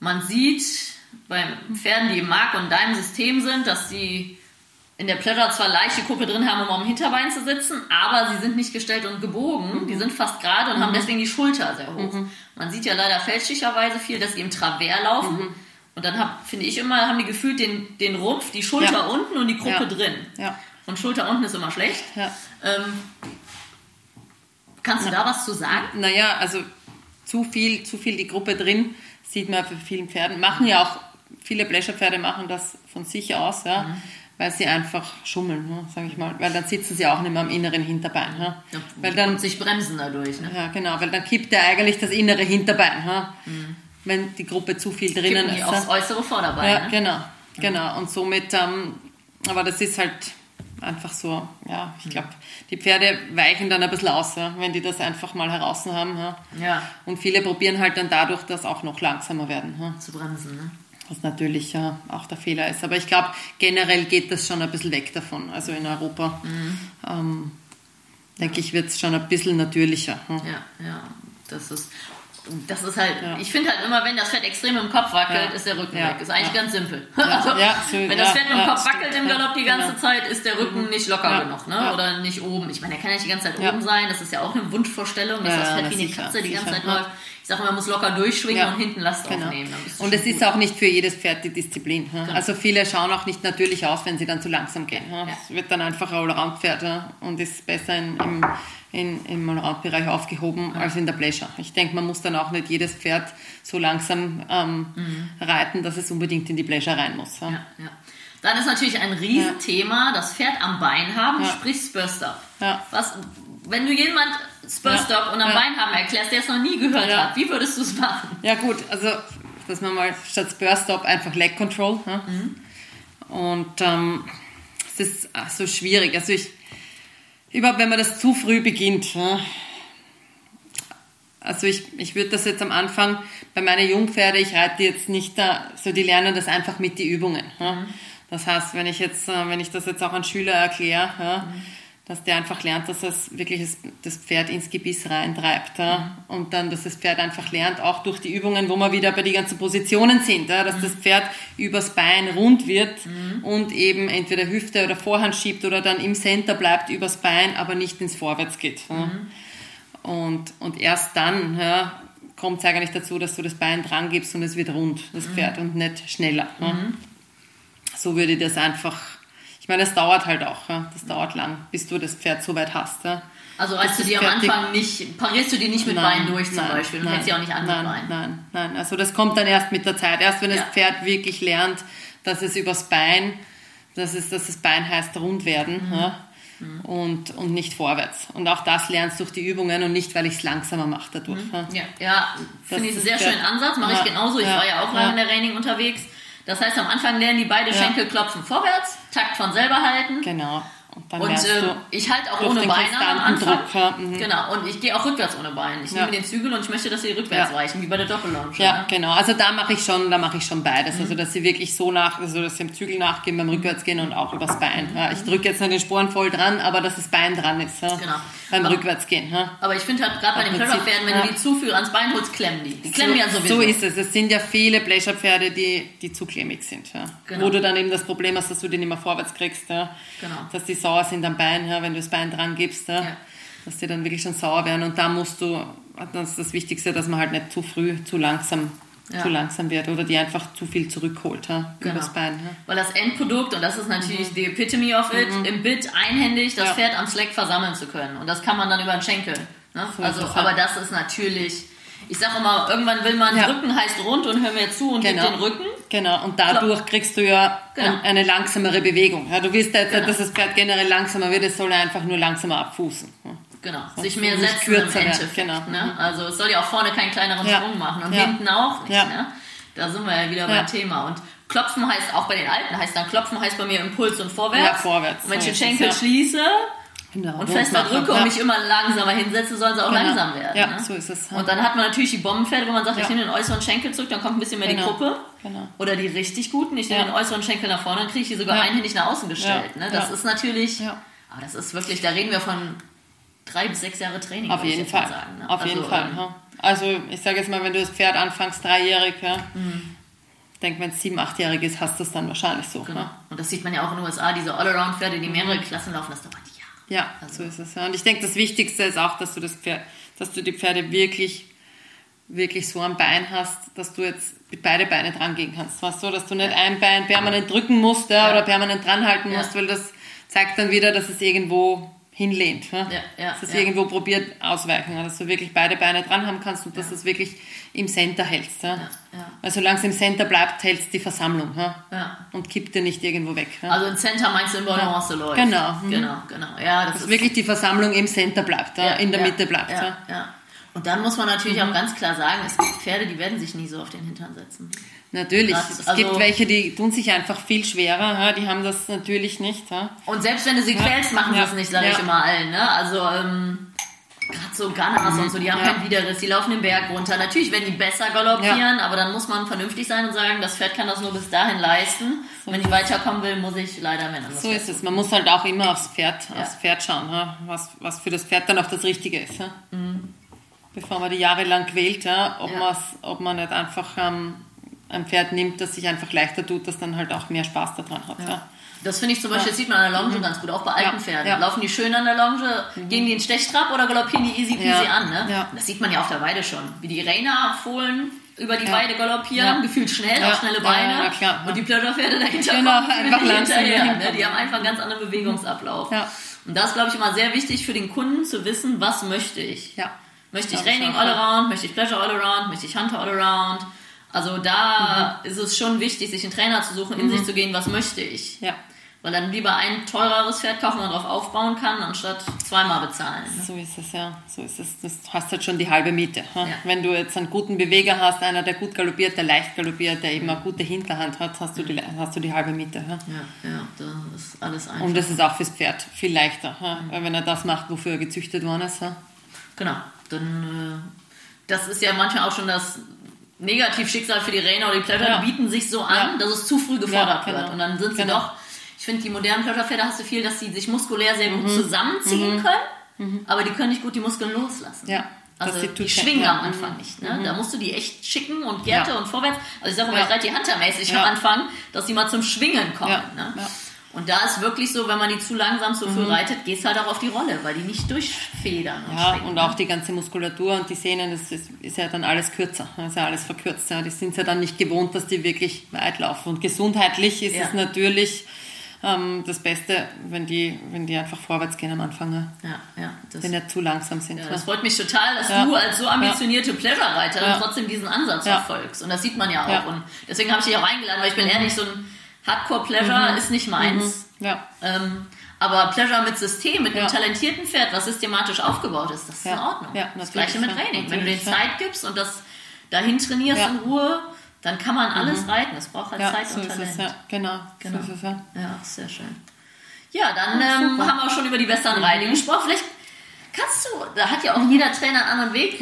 Speaker 2: man sieht bei Pferden, die im Mark und deinem System sind, dass sie in der Pleasure zwar leichte Kuppe drin haben, um am Hinterbein zu sitzen, aber sie sind nicht gestellt und gebogen. Die sind fast gerade und haben deswegen die Schulter sehr hoch. Man sieht ja leider fälschlicherweise viel, dass sie im Travers laufen. Und dann hab, finde ich immer, haben die gefühlt den, den Rumpf, die Schulter
Speaker 1: Ja.
Speaker 2: unten und die Gruppe
Speaker 1: Ja.
Speaker 2: drin.
Speaker 1: Ja.
Speaker 2: Und Schulter unten ist immer schlecht.
Speaker 1: Ja.
Speaker 2: Ähm, kannst du da was zu sagen?
Speaker 1: Naja, also zu viel, zu viel die Gruppe drin, sieht man bei vielen Pferden. Machen ja auch, viele Pleasure-Pferde machen das von sich aus, ja,
Speaker 2: Mhm.
Speaker 1: weil sie einfach schummeln, ne, sage ich mal. Weil dann sitzen sie auch nicht mehr am inneren Hinterbein. Ja. Weil dann,
Speaker 2: und sich bremsen dadurch. Ne?
Speaker 1: ja, genau, weil dann kippt ja eigentlich das innere Hinterbein, ja, wenn die Gruppe zu viel drinnen
Speaker 2: Mhm. Kippen
Speaker 1: ist.
Speaker 2: aufs äußere Vorderbein.
Speaker 1: Ja,
Speaker 2: ne?
Speaker 1: genau, genau. Und somit, ähm, aber das ist halt einfach so, ja, ich glaube, die Pferde weichen dann ein bisschen aus, ja, wenn die das einfach mal heraus haben. Ja.
Speaker 2: Ja,
Speaker 1: Und viele probieren halt dann dadurch, dass auch noch langsamer werden. Ja.
Speaker 2: zu bremsen. Ne?
Speaker 1: Was natürlich ja auch der Fehler ist. Aber ich glaube, generell geht das schon ein bisschen weg davon. Also in Europa, ähm, denke ich, wird es schon ein bisschen natürlicher. Ja,
Speaker 2: ja. Das ist, das ist halt,
Speaker 1: Ja.
Speaker 2: ich finde halt immer, wenn das Pferd extrem im Kopf wackelt,
Speaker 1: Ja.
Speaker 2: ist der Rücken
Speaker 1: Ja.
Speaker 2: weg. Ist eigentlich ganz simpel. Also, wenn das dem
Speaker 1: ja,
Speaker 2: Kopf wackelt im. Galopp die ganze
Speaker 1: Genau.
Speaker 2: Zeit, ist der Rücken nicht locker genug. Ne? Oder nicht oben. Ich meine, der kann ja nicht die ganze Zeit oben sein. Das ist ja auch eine Wunschvorstellung, dass das
Speaker 1: na
Speaker 2: wie eine Katze die ganze. Zeit läuft. Ich sage man muss locker durchschwingen
Speaker 1: Ja.
Speaker 2: und hinten Last
Speaker 1: Genau.
Speaker 2: aufnehmen.
Speaker 1: Und es ist
Speaker 2: gut. Genau.
Speaker 1: auch nicht für jedes Pferd die Disziplin. Ja. Also viele schauen auch nicht natürlich aus, wenn sie dann zu langsam gehen. Ja.
Speaker 2: Ja.
Speaker 1: Es wird dann einfach ein Allround-Pferd ja, und ist besser in, im, in, im Allround-Bereich aufgehoben als in der Pleasure. Ich denke, man muss dann auch nicht jedes Pferd so langsam ähm, reiten, dass es unbedingt in die Pleasure rein muss. Ja.
Speaker 2: Ja, ja. Dann ist natürlich ein Riesenthema, das Pferd am Bein haben,
Speaker 1: Ja.
Speaker 2: sprich Spur-Stop.
Speaker 1: Ja.
Speaker 2: Was, wenn du jemand Spur-Stop
Speaker 1: Ja.
Speaker 2: und am
Speaker 1: Ja.
Speaker 2: Bein haben erklärst, der es noch nie gehört
Speaker 1: Ja.
Speaker 2: hat, wie würdest du es machen?
Speaker 1: Ja gut, also dass man mal statt Spur Stop einfach Leg Control. Ja? Und ähm, es ist ach, so schwierig. Also ich überhaupt, wenn man das zu früh beginnt. Ja? Also ich, ich würde das jetzt am Anfang bei meinen Jungpferde, ich reite jetzt nicht da, so die lernen das einfach mit die Übungen. Ja? Das heißt, wenn ich jetzt, äh, wenn ich das jetzt auch an Schüler erkläre, ja, dass der einfach lernt, dass es wirklich das, Pferd ins Gebiss reintreibt. Ja? Und dann, dass das Pferd einfach lernt, auch durch die Übungen, wo wir wieder bei den ganzen Positionen sind, ja? dass das Pferd übers Bein rund wird und eben entweder Hüfte oder Vorhand schiebt oder dann im Center bleibt übers Bein, aber nicht ins Vorwärts geht. Ja? Und, und erst dann ja, kommt es eigentlich dazu, dass du das Bein dran gibst und es wird rund, das Pferd, und nicht schneller. Ja? So würde ich das einfach. Ich meine, das dauert halt auch. Ja? Das dauert lang, bis du das Pferd so weit hast. Ja?
Speaker 2: Also
Speaker 1: Das
Speaker 2: reißt du dir am. Anfang nicht, parierst du die nicht mit Bein durch zum Beispiel und hältst sie auch nicht an
Speaker 1: nein,
Speaker 2: mit Bein.
Speaker 1: Nein, nein. Also das kommt dann erst mit der Zeit. Erst wenn das
Speaker 2: Ja.
Speaker 1: Pferd wirklich lernt, dass es übers Bein, dass es, dass das Bein heißt rund werden.
Speaker 2: Mhm.
Speaker 1: Ja? Und, und nicht vorwärts. Und auch das lernst du durch die Übungen und nicht, weil ich es langsamer mache dadurch. Ja,
Speaker 2: Ja, ja finde ich einen sehr schönen Ansatz, mache ich genauso. Ich war ja auch lange in der Training unterwegs. Das heißt, am Anfang lernen die beide. Schenkel klopfen vorwärts, Takt von selber halten.
Speaker 1: Genau. Und dann
Speaker 2: Und
Speaker 1: du
Speaker 2: ich halte auch ohne
Speaker 1: den
Speaker 2: Beine am Anfang.
Speaker 1: Druck. Ja, mhm.
Speaker 2: Genau, und ich gehe auch rückwärts ohne Bein. Ich
Speaker 1: Ja.
Speaker 2: nehme den Zügel und ich möchte, dass sie rückwärts
Speaker 1: Ja.
Speaker 2: weichen, wie bei der Doppellonge.
Speaker 1: Ja,
Speaker 2: ne?
Speaker 1: genau. Also da mache ich schon, da mache ich schon beides.
Speaker 2: Mhm.
Speaker 1: Also dass sie wirklich so nach, also dass sie im Zügel nachgehen, beim Rückwärtsgehen und auch übers Bein. Ja, ich drücke jetzt nicht den Sporen voll dran, aber dass das Bein dran ist.
Speaker 2: Genau.
Speaker 1: Beim
Speaker 2: Aber-
Speaker 1: Rückwärtsgehen.
Speaker 2: Aber ich finde halt gerade bei den Pleasure-Pferden, wenn du die zu viel ans Bein holst, klemmen die. Die klemmen
Speaker 1: so,
Speaker 2: ja sowieso.
Speaker 1: So ist es. Es sind ja viele Pleasure-Pferde, die, die zu klemmig sind.
Speaker 2: Genau.
Speaker 1: Wo du dann eben das Problem hast, dass du die nicht mehr vorwärts kriegst.
Speaker 2: Genau.
Speaker 1: Dass die sauer sind am Bein, ja, wenn du das Bein dran gibst. Ja.
Speaker 2: Ja.
Speaker 1: Dass die dann wirklich schon sauer werden. Und da musst du, das ist das Wichtigste, dass man halt nicht zu früh, zu langsam,
Speaker 2: Ja.
Speaker 1: zu langsam wird oder die einfach zu viel zurückholt. Ja,
Speaker 2: Genau.
Speaker 1: Übers Bein. Ja.
Speaker 2: Weil das Endprodukt, und das ist natürlich die Epitome of it, im Bit einhändig das
Speaker 1: Mhm. Ja.
Speaker 2: Pferd am Slack versammeln zu können. Und das kann man dann über den Schenkel. Ne?
Speaker 1: So
Speaker 2: Also, aber das ist natürlich, ich sag immer, irgendwann will man,
Speaker 1: Ja.
Speaker 2: Rücken heißt rund und hör mir zu und
Speaker 1: Genau.
Speaker 2: gib den Rücken.
Speaker 1: Genau, und dadurch kriegst du ja
Speaker 2: Genau.
Speaker 1: ein, eine langsamere Bewegung. Ja, du willst ja jetzt,
Speaker 2: Genau.
Speaker 1: dass das Pferd generell langsamer wird, es soll ja einfach nur langsamer abfußen.
Speaker 2: Genau,
Speaker 1: Und
Speaker 2: sich mehr setzen
Speaker 1: kürzer
Speaker 2: im Endeffekt.
Speaker 1: genau.
Speaker 2: Ne? Also es soll ja auch vorne keinen kleineren
Speaker 1: Ja.
Speaker 2: Sprung machen und
Speaker 1: Ja.
Speaker 2: hinten auch nicht. Ne? Da sind wir ja wieder beim Thema. Und Klopfen heißt auch bei den Alten, heißt dann Klopfen heißt bei mir Impuls und vorwärts.
Speaker 1: Ja, vorwärts.
Speaker 2: Und wenn ich den Schenkel schließe
Speaker 1: Genau,
Speaker 2: und fester drücke und mich immer langsamer hinsetze, sollen sie auch
Speaker 1: Genau.
Speaker 2: langsam werden.
Speaker 1: Ja,
Speaker 2: ne?
Speaker 1: so ist es.
Speaker 2: Und dann hat man natürlich die Bombenpferde, wo man sagt, ich nehme den äußeren Schenkel zurück, dann kommt ein bisschen mehr
Speaker 1: Genau.
Speaker 2: die Gruppe.
Speaker 1: Genau.
Speaker 2: Oder die richtig guten, ich nehme
Speaker 1: Ja.
Speaker 2: den äußeren Schenkel nach vorne, dann kriege ich die sogar
Speaker 1: Ja.
Speaker 2: einhändig nach außen gestellt.
Speaker 1: Ja.
Speaker 2: Ne? Das ist natürlich,
Speaker 1: Ja.
Speaker 2: aber das ist wirklich, da reden wir von drei bis sechs Jahre Training.
Speaker 1: Auf jeden Fall.
Speaker 2: Sagen, ne?
Speaker 1: Auf
Speaker 2: also,
Speaker 1: jeden Fall.
Speaker 2: ähm.
Speaker 1: Also ich sage jetzt mal, wenn du das Pferd anfängst, dreijährig, ja,
Speaker 2: Mhm.
Speaker 1: ich denke, wenn es sieben, achtjährig ist, hast du es dann wahrscheinlich so.
Speaker 2: Genau.
Speaker 1: Ja.
Speaker 2: Und das sieht man ja auch in den USA, diese Allround-Pferde, die
Speaker 1: Mhm.
Speaker 2: mehrere Klassen laufen, das dauert Jahre.
Speaker 1: Ja, so ist es. Ja. Und ich denke, das Wichtigste ist auch, dass du das Pferd, dass du die Pferde wirklich, wirklich so am Bein hast, dass du jetzt mit beide Beine dran gehen kannst. Weißt du, dass du nicht ein Bein permanent drücken musst ja,
Speaker 2: Ja.
Speaker 1: oder permanent dranhalten
Speaker 2: Ja.
Speaker 1: musst, weil das zeigt dann wieder, dass es irgendwo hinlehnt. Ja?
Speaker 2: Ja, ja,
Speaker 1: dass es
Speaker 2: ja.
Speaker 1: irgendwo probiert ausweichen, ja, dass du wirklich beide Beine dran haben kannst und dass du es wirklich im Center hältst. Ja?
Speaker 2: Ja, ja.
Speaker 1: Weil solange es im Center bleibt, hältst die Versammlung ja?
Speaker 2: Ja.
Speaker 1: und kippt dir nicht irgendwo weg. Ja?
Speaker 2: Also im Center meinst du in Balance läuft.
Speaker 1: Genau. Mhm.
Speaker 2: Genau, genau. Ja, das
Speaker 1: dass
Speaker 2: ist
Speaker 1: wirklich die Versammlung im Center bleibt, ja? in der
Speaker 2: ja,
Speaker 1: Mitte bleibt.
Speaker 2: Ja,
Speaker 1: Ja? Mhm.
Speaker 2: ja. Und dann muss man natürlich auch ganz klar sagen, es gibt Pferde, die werden sich nie so auf den Hintern setzen.
Speaker 1: Natürlich,
Speaker 2: Das-
Speaker 1: es
Speaker 2: also-
Speaker 1: gibt welche, die tun sich einfach viel schwerer, ja? die haben das natürlich nicht. Ja?
Speaker 2: Und selbst wenn du sie quälst, machen sie
Speaker 1: Ja.
Speaker 2: es nicht, sage
Speaker 1: Ja.
Speaker 2: ich immer allen. Ne? Also ähm, gerade so Gunners und so, die haben
Speaker 1: Ja.
Speaker 2: keinen Widerriss, die laufen den Berg runter. Natürlich werden die besser galoppieren, aber dann muss man vernünftig sein und sagen, das Pferd kann das nur bis dahin leisten. Und wenn ich weiterkommen will, muss ich leider mehr
Speaker 1: So ist es. Man muss halt auch immer aufs Pferd,
Speaker 2: Ja.
Speaker 1: aufs Pferd schauen, ja? was, was für das Pferd dann auch das Richtige ist. Ja?
Speaker 2: Mhm.
Speaker 1: Bevor man die Jahre lang quält, ja? ob,
Speaker 2: Ja.
Speaker 1: ob man nicht einfach ähm, ein Pferd nimmt, das sich einfach leichter tut, das dann halt auch mehr Spaß daran hat. Ja.
Speaker 2: Das finde ich zum Beispiel, das sieht man an der Longe ganz gut, auch bei alten
Speaker 1: Ja,
Speaker 2: Pferden.
Speaker 1: ja. Mhm.
Speaker 2: Laufen die schön an der Longe, gehen die in Stechtrab oder galoppieren die easy peasy
Speaker 1: Ja,
Speaker 2: an? Ne?
Speaker 1: ja.
Speaker 2: Das sieht man ja auf der Weide schon. Wie die Reina-Fohlen über die
Speaker 1: Ja.
Speaker 2: Weide galoppieren,
Speaker 1: Ja.
Speaker 2: gefühlt schnell,
Speaker 1: Ja,
Speaker 2: auch schnelle
Speaker 1: ja,
Speaker 2: Beine.
Speaker 1: ja, klar, ja.
Speaker 2: Und die Pleasure-Pferde dahinter
Speaker 1: Genau,
Speaker 2: kommen
Speaker 1: einfach langsam
Speaker 2: hinterher. Ne? Die haben einfach einen ganz anderen Bewegungsablauf.
Speaker 1: Ja.
Speaker 2: Und das ist, glaube ich, immer sehr wichtig für den Kunden zu wissen, was möchte ich.
Speaker 1: Ja.
Speaker 2: Möchte ich
Speaker 1: auch,
Speaker 2: all around, möchte ich Pleasure all around, möchte ich Hunter all around. Also da
Speaker 1: Mhm.
Speaker 2: ist es schon wichtig, sich einen Trainer zu suchen, in sich zu gehen, was möchte ich.
Speaker 1: Ja.
Speaker 2: Weil dann lieber ein teureres Pferd kaufen, man darauf aufbauen kann, anstatt zweimal bezahlen. Ne?
Speaker 1: So ist es, ja. So ist es. Das hast halt schon die halbe Miete. Ja? Wenn du jetzt einen guten Beweger hast, einer, der gut galoppiert, der leicht galoppiert, der eben eine gute Hinterhand hat, hast du die, hast du die halbe Miete. Ja?
Speaker 2: Ja, ja, das ist alles einfach.
Speaker 1: Und das ist auch fürs Pferd viel leichter. Weil wenn er das macht, wofür er gezüchtet worden ist.
Speaker 2: Genau. Dann, äh, das ist ja manchmal auch schon das Negativschicksal für die Rainer oder die Pleasure,
Speaker 1: Ja.
Speaker 2: die bieten sich so an,
Speaker 1: Ja.
Speaker 2: dass es zu früh gefordert
Speaker 1: genau.
Speaker 2: wird. Und dann sind sie
Speaker 1: Genau.
Speaker 2: doch, ich finde, die modernen Pleasure-Pferde hast du viel, dass sie sich muskulär sehr
Speaker 1: Mhm.
Speaker 2: gut zusammenziehen können, aber die können nicht gut die Muskeln loslassen.
Speaker 1: Ja,
Speaker 2: Also
Speaker 1: sie
Speaker 2: die
Speaker 1: tut-
Speaker 2: schwingen
Speaker 1: ja,
Speaker 2: am
Speaker 1: mhm.
Speaker 2: Anfang nicht. Ne? Da musst du die echt schicken und Gerte
Speaker 1: Ja.
Speaker 2: und vorwärts. Also ich sage mal,
Speaker 1: Ja.
Speaker 2: ich reite die huntermäßig
Speaker 1: Ja.
Speaker 2: am Anfang, dass die mal zum Schwingen kommen.
Speaker 1: Ja.
Speaker 2: Ne? Und da ist wirklich so, wenn man die zu langsam zu früh reitet, gehst halt auch auf die Rolle, weil die nicht durchfedern. Und
Speaker 1: Ja,
Speaker 2: schwingen,
Speaker 1: und auch die ganze Muskulatur und die Sehnen, das ist, ist ja dann alles kürzer, das ist ja alles verkürzt. Ja. Die sind ja dann nicht gewohnt, dass die wirklich weit laufen. Und gesundheitlich ist
Speaker 2: Ja.
Speaker 1: es natürlich ähm, das Beste, wenn die, wenn die einfach vorwärts gehen am Anfang, ja.
Speaker 2: Ja. Das,
Speaker 1: wenn die nicht zu langsam sind.
Speaker 2: ja, das freut mich total, dass
Speaker 1: Ja.
Speaker 2: du als so ambitionierte Pleasure-Reiter
Speaker 1: Ja.
Speaker 2: trotzdem diesen Ansatz verfolgst. Und das sieht man ja auch.
Speaker 1: Mhm.
Speaker 2: Und deswegen habe ich dich auch eingeladen, weil ich bin ehrlich so ein Hardcore Pleasure ist nicht meins.
Speaker 1: Ja.
Speaker 2: Ähm, aber Pleasure mit System, mit einem
Speaker 1: Ja.
Speaker 2: talentierten Pferd, was systematisch aufgebaut ist, das ist
Speaker 1: Ja.
Speaker 2: in Ordnung.
Speaker 1: Ja,
Speaker 2: das gleiche mit. Training. Wenn du den. Zeit gibst und das dahin trainierst.
Speaker 1: Mhm.
Speaker 2: in Ruhe, dann kann man alles reiten. Es braucht halt Zeit
Speaker 1: so
Speaker 2: und Talent.
Speaker 1: es, ja. Genau,
Speaker 2: Genau.
Speaker 1: so es, ja.
Speaker 2: Ja, sehr schön. Ja, dann ähm.
Speaker 1: Mhm.
Speaker 2: haben wir auch schon über die Western Riding gesprochen. Vielleicht kannst du, da hat ja auch jeder Trainer einen anderen Weg.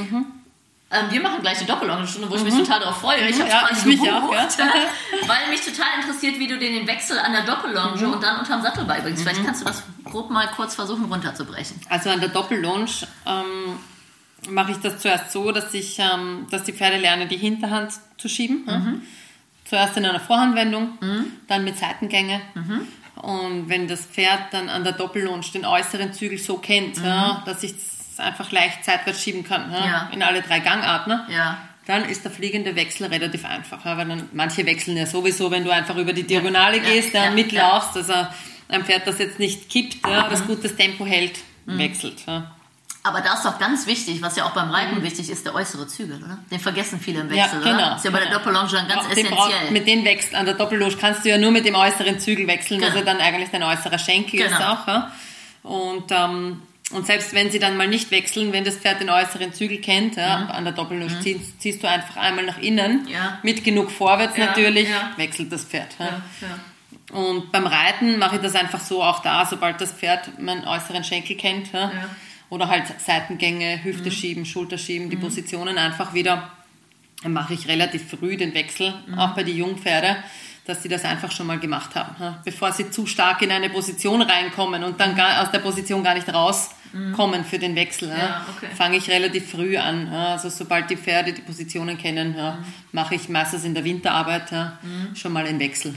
Speaker 1: Mhm.
Speaker 2: Ähm, wir machen gleich eine Doppellongenstunde, wo ich mich total darauf freue. Ich habe
Speaker 1: Ja,
Speaker 2: quasi
Speaker 1: ich mich auch,
Speaker 2: gebucht,
Speaker 1: ja.
Speaker 2: weil mich total interessiert, wie du den, den Wechsel an der Doppellonge
Speaker 1: Mhm.
Speaker 2: und dann unterm Sattel beibringst. Vielleicht kannst du das grob mal kurz versuchen runterzubrechen.
Speaker 1: Also an der Doppellonge ähm, mache ich das zuerst so, dass ich, ähm, dass die Pferde lernen, die Hinterhand zu schieben. Ja? Zuerst in einer Vorhandwendung, dann mit Seitengänge. Und wenn das Pferd dann an der Doppellonge den äußeren Zügel so kennt, ja, dass ich es einfach leicht seitwärts schieben kann, ja,
Speaker 2: Ja.
Speaker 1: in alle drei Gangarten, ne,
Speaker 2: Ja.
Speaker 1: dann ist der fliegende Wechsel relativ einfach. Ja, weil dann, manche wechseln ja sowieso, wenn du einfach über die Diagonale
Speaker 2: Ja,
Speaker 1: gehst ja,
Speaker 2: ja,
Speaker 1: und mitlaufst, also ein Pferd, das jetzt nicht kippt, ja, das gutes Tempo hält, wechselt. Ja.
Speaker 2: Aber da ist doch ganz wichtig, was ja auch beim Reiten wichtig ist, der äußere Zügel, oder? Den vergessen viele im Wechsel,
Speaker 1: Ja, genau,
Speaker 2: oder? Ist ja bei der
Speaker 1: genau.
Speaker 2: Doppellonge dann ganz
Speaker 1: brauch-
Speaker 2: essentiell.
Speaker 1: mit den wechseln an der Doppelloge kannst du ja nur mit dem äußeren Zügel wechseln,
Speaker 2: Genau.
Speaker 1: also dann eigentlich dein äußerer Schenkel ist
Speaker 2: Genau.
Speaker 1: auch. Ja. Und, ähm, und selbst wenn sie dann mal nicht wechseln, wenn das Pferd den äußeren Zügel kennt, ja, an der Doppelloge ziehst, ziehst du einfach einmal nach innen,
Speaker 2: Mhm. Ja.
Speaker 1: mit genug vorwärts
Speaker 2: Ja,
Speaker 1: natürlich, wechselt das Pferd. Und beim Reiten mache ich das einfach so auch da, sobald das Pferd meinen äußeren Schenkel kennt.
Speaker 2: Mhm.
Speaker 1: Oder halt Seitengänge, Hüfte schieben, Schulter schieben, die Positionen einfach wieder. Dann mache ich relativ früh den Wechsel,
Speaker 2: Mhm.
Speaker 1: auch bei den Jungpferde, dass sie das einfach schon mal gemacht haben. Bevor sie zu stark in eine Position reinkommen und dann gar, aus der Position gar nicht rauskommen für den Wechsel. Ja.
Speaker 2: Mhm. Okay.
Speaker 1: Fange ich relativ früh an. Also sobald die Pferde die Positionen kennen,
Speaker 2: Mhm.
Speaker 1: mache ich meistens in der Winterarbeit ja, schon mal den Wechsel.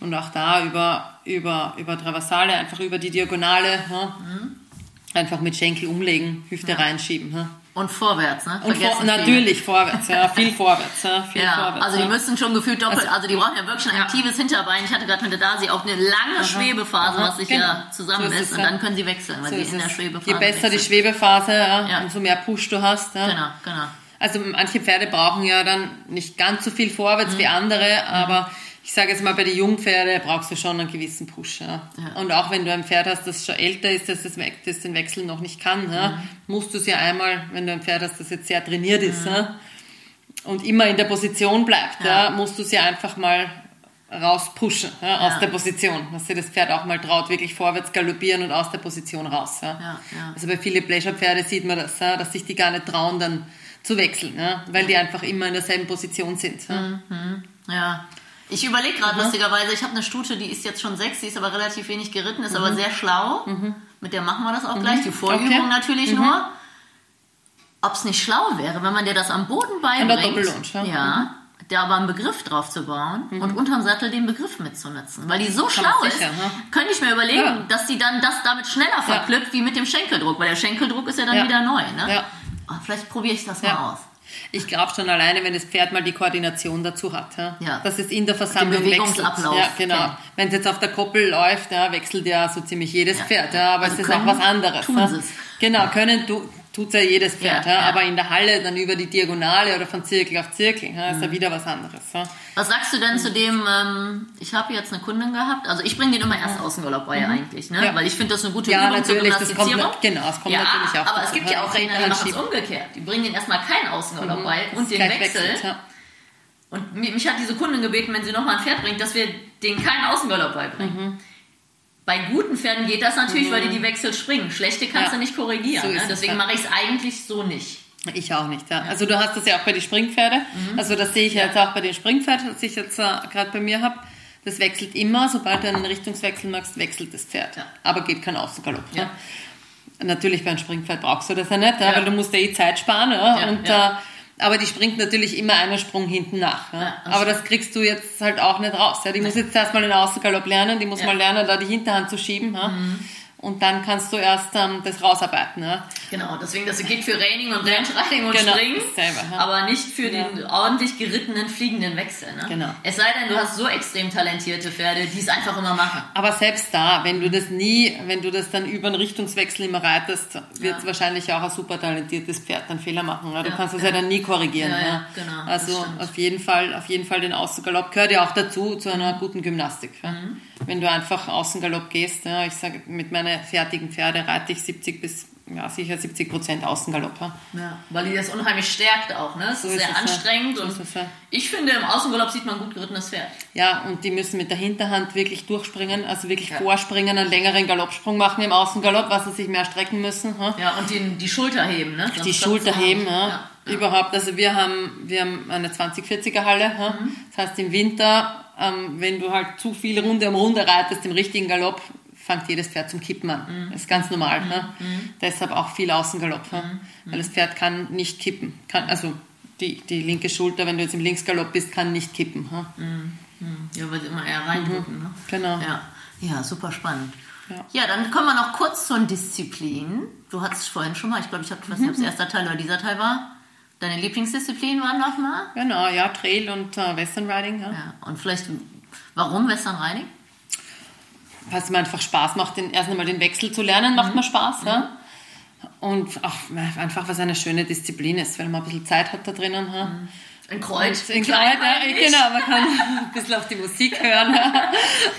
Speaker 1: Und auch da über, über, über Traversale, einfach über die Diagonale, einfach mit Schenkel umlegen, Hüfte reinschieben. Ja.
Speaker 2: Und vorwärts, ne?
Speaker 1: Und vor, natürlich vorwärts, ja, viel vorwärts. Ja, viel
Speaker 2: Ja,
Speaker 1: vorwärts,
Speaker 2: also die
Speaker 1: ja.
Speaker 2: müssen schon gefühlt doppelt, also, die brauchen ja wirklich ein aktives Hinterbein. Ich hatte gerade mit der Dasi auch eine lange Schwebephase,
Speaker 1: Aha,
Speaker 2: was sich
Speaker 1: genau.
Speaker 2: ja zusammen
Speaker 1: So ist
Speaker 2: und
Speaker 1: ja.
Speaker 2: dann können sie wechseln, weil
Speaker 1: So
Speaker 2: sie
Speaker 1: ist
Speaker 2: in der. Schwebephase
Speaker 1: Je besser die
Speaker 2: wechseln.
Speaker 1: Schwebephase, ja,
Speaker 2: Ja.
Speaker 1: umso mehr Push du hast. Ja.
Speaker 2: Genau, genau.
Speaker 1: Also manche Pferde brauchen ja dann nicht ganz so viel vorwärts
Speaker 2: Mhm.
Speaker 1: wie andere, aber ich sage jetzt mal, bei den Jungpferde brauchst du schon einen gewissen Push. Ja.
Speaker 2: Ja.
Speaker 1: Und auch wenn du ein Pferd hast, das schon älter ist, das, das, das den Wechsel noch nicht kann, ja,
Speaker 2: Mhm.
Speaker 1: musst du es ja einmal, wenn du ein Pferd hast, das jetzt sehr trainiert ist ja, und immer in der Position bleibt, ja. Musst du es ja einfach mal rauspushen ja, aus der Position, dass sich das Pferd auch mal traut, wirklich vorwärts galoppieren und aus der Position raus. Also bei vielen Pleasure-Pferde sieht man das, dass sich die gar nicht trauen, dann zu wechseln, weil die einfach immer in derselben Position sind.
Speaker 2: Mhm. Ja. Ich überlege gerade lustigerweise, ich habe eine Stute, die ist jetzt schon sechs, die ist aber relativ wenig geritten, ist aber sehr schlau. Mit der machen wir das auch gleich. Die Vorübung
Speaker 1: Mhm. Okay. Mhm.
Speaker 2: natürlich nur. Ob es nicht schlau wäre, wenn man dir das am Boden beibringt,
Speaker 1: ja.
Speaker 2: ja, da aber einen Begriff drauf zu bauen und unterm Sattel den Begriff mitzunutzen. Weil die so
Speaker 1: man
Speaker 2: schlau ist,
Speaker 1: sicher, ja.
Speaker 2: könnte ich mir überlegen,
Speaker 1: Ja.
Speaker 2: dass die dann das damit schneller verknüpft wie mit dem Schenkeldruck, weil der Schenkeldruck ist ja dann
Speaker 1: Ja.
Speaker 2: wieder neu. Ne?
Speaker 1: Ja.
Speaker 2: Oh, vielleicht probiere ich das
Speaker 1: Ja.
Speaker 2: mal aus.
Speaker 1: Ich glaube schon alleine, wenn das Pferd mal die Koordination dazu hat, ja,
Speaker 2: Ja.
Speaker 1: dass es in der Versammlung wechselt. Ja, genau.
Speaker 2: kennt.
Speaker 1: Wenn es jetzt auf der Koppel läuft, ja, wechselt ja so ziemlich jedes
Speaker 2: Ja.
Speaker 1: Pferd, ja, aber
Speaker 2: Also
Speaker 1: es ist auch was anderes. ja. Genau, können tu, tut's ja jedes Pferd,
Speaker 2: Ja,
Speaker 1: ja, aber in der Halle dann über die Diagonale oder von Zirkel auf Zirkel, ja, ist ja wieder was anderes.
Speaker 2: Was sagst du denn zu dem, ähm, ich habe jetzt eine Kundin gehabt, also ich bringe den immer erst Außengalopp bei eigentlich, ne? Weil ich finde das eine gute
Speaker 1: Ja,
Speaker 2: Übung zur
Speaker 1: natürlich, das kommt
Speaker 2: Gymnastizierung.
Speaker 1: genau, es kommt natürlich auch
Speaker 2: aber es gibt ja auch Trainer, die machen es umgekehrt. Die bringen den erstmal keinen Außengalopp bei und den
Speaker 1: Gleich
Speaker 2: wechselt. Und mi- mich hat diese Kundin gebeten, wenn sie nochmal ein Pferd bringt, dass wir den keinen Außengalopp beibringen.
Speaker 1: Mhm.
Speaker 2: Bei guten Pferden geht das natürlich, weil die die Wechsel springen. Schlechte kannst
Speaker 1: Ja.
Speaker 2: du nicht korrigieren.
Speaker 1: So
Speaker 2: ne? Deswegen mache ich es eigentlich so nicht.
Speaker 1: Ich auch nicht, ja. Also du hast das ja auch bei den Springpferde.
Speaker 2: Mhm.
Speaker 1: Also das sehe ich ja. jetzt auch bei den Springpferden, das ich jetzt äh, gerade bei mir habe. Das wechselt immer, sobald du einen Richtungswechsel machst, wechselt das Pferd.
Speaker 2: Ja.
Speaker 1: Aber geht kein Außengalopp.
Speaker 2: Ja.
Speaker 1: Natürlich bei einem Springpferd brauchst du das ja nicht, weil du musst ja eh Zeit sparen. Und. Äh, aber die springt natürlich immer einen Sprung hinten nach. Ja.
Speaker 2: Ja,
Speaker 1: aber das kriegst du jetzt halt auch nicht raus. Ja. Die muss jetzt erstmal den Außengalopp lernen, die muss mal lernen, da die Hinterhand zu schieben. Ja. Und dann kannst du erst ähm, das rausarbeiten. Ja?
Speaker 2: Genau, deswegen das geht für Raining und Ranch Riding und
Speaker 1: Genau,
Speaker 2: Springen,
Speaker 1: selber, ja.
Speaker 2: aber nicht für
Speaker 1: Ja.
Speaker 2: den ordentlich gerittenen fliegenden Wechsel. Ne?
Speaker 1: Genau.
Speaker 2: Es sei denn, du hast so extrem talentierte Pferde, die es einfach immer machen.
Speaker 1: Aber selbst da, wenn du das nie, wenn du das dann über einen Richtungswechsel immer reitest, wird
Speaker 2: Ja.
Speaker 1: wahrscheinlich auch ein super talentiertes Pferd dann Fehler machen. Ja? Du kannst das
Speaker 2: ja.
Speaker 1: ja dann nie korrigieren.
Speaker 2: Ja, ja. genau,
Speaker 1: Also auf jeden Fall, auf jeden Fall den Außengalopp gehört ja auch dazu zu einer guten Gymnastik.
Speaker 2: Mhm.
Speaker 1: Wenn du einfach Außengalopp gehst, ja, ich sage, mit meinen fertigen Pferde reite ich 70 bis ja, sicher 70 Prozent Außengalopp. Ja?
Speaker 2: Ja, weil die das unheimlich stärkt auch. Ne? Es
Speaker 1: So
Speaker 2: ist sehr
Speaker 1: es, ja.
Speaker 2: anstrengend
Speaker 1: So
Speaker 2: und
Speaker 1: es, ja.
Speaker 2: ich finde, im Außengalopp sieht man gut gerittenes Pferd.
Speaker 1: Ja, und die müssen mit der Hinterhand wirklich durchspringen, also wirklich
Speaker 2: Ja.
Speaker 1: vorspringen, einen längeren Galoppsprung machen im Außengalopp, was sie sich mehr strecken müssen. Ja?
Speaker 2: Ja, und die, die Schulter heben. Ne? Sonst
Speaker 1: die Schulter heben, ja.
Speaker 2: Ja.
Speaker 1: Überhaupt, also wir haben, wir haben eine 2040er Halle. Ja.
Speaker 2: Mhm.
Speaker 1: Das heißt, im Winter, ähm, wenn du halt zu viel Runde um Runde reitest im richtigen Galopp, fängt jedes Pferd zum Kippen an.
Speaker 2: Mhm.
Speaker 1: Das ist ganz normal. Ja. Deshalb auch viel Außengalopp. Ja.
Speaker 2: Mhm.
Speaker 1: Weil das Pferd kann nicht kippen. Kann, also die, die linke Schulter, wenn du jetzt im Linksgalopp bist, kann nicht kippen. Ja.
Speaker 2: Ja, weil sie immer eher reindrücken. Ne?
Speaker 1: Genau.
Speaker 2: Ja. ja, super spannend.
Speaker 1: Ja.
Speaker 2: Ja. dann kommen wir noch kurz zur Disziplin. Du hattest vorhin schon mal, ich glaube, ich habe, weiß nicht, ob es erster Teil oder dieser Teil war. Deine Lieblingsdisziplin waren nochmal?
Speaker 1: Genau, ja, Trail und äh, Western Riding. Ja.
Speaker 2: Ja, und vielleicht, warum Western Riding?
Speaker 1: Weil es mir einfach Spaß macht, den, erst einmal den Wechsel zu lernen,
Speaker 2: Mhm.
Speaker 1: macht mir Spaß. Ja? Und auch einfach, was eine schöne Disziplin ist, weil man ein bisschen Zeit hat da drinnen. Ja?
Speaker 2: Ein Kreuz.
Speaker 1: Und in
Speaker 2: klein
Speaker 1: Kleid, ja, genau, man kann ein bisschen auf die Musik hören.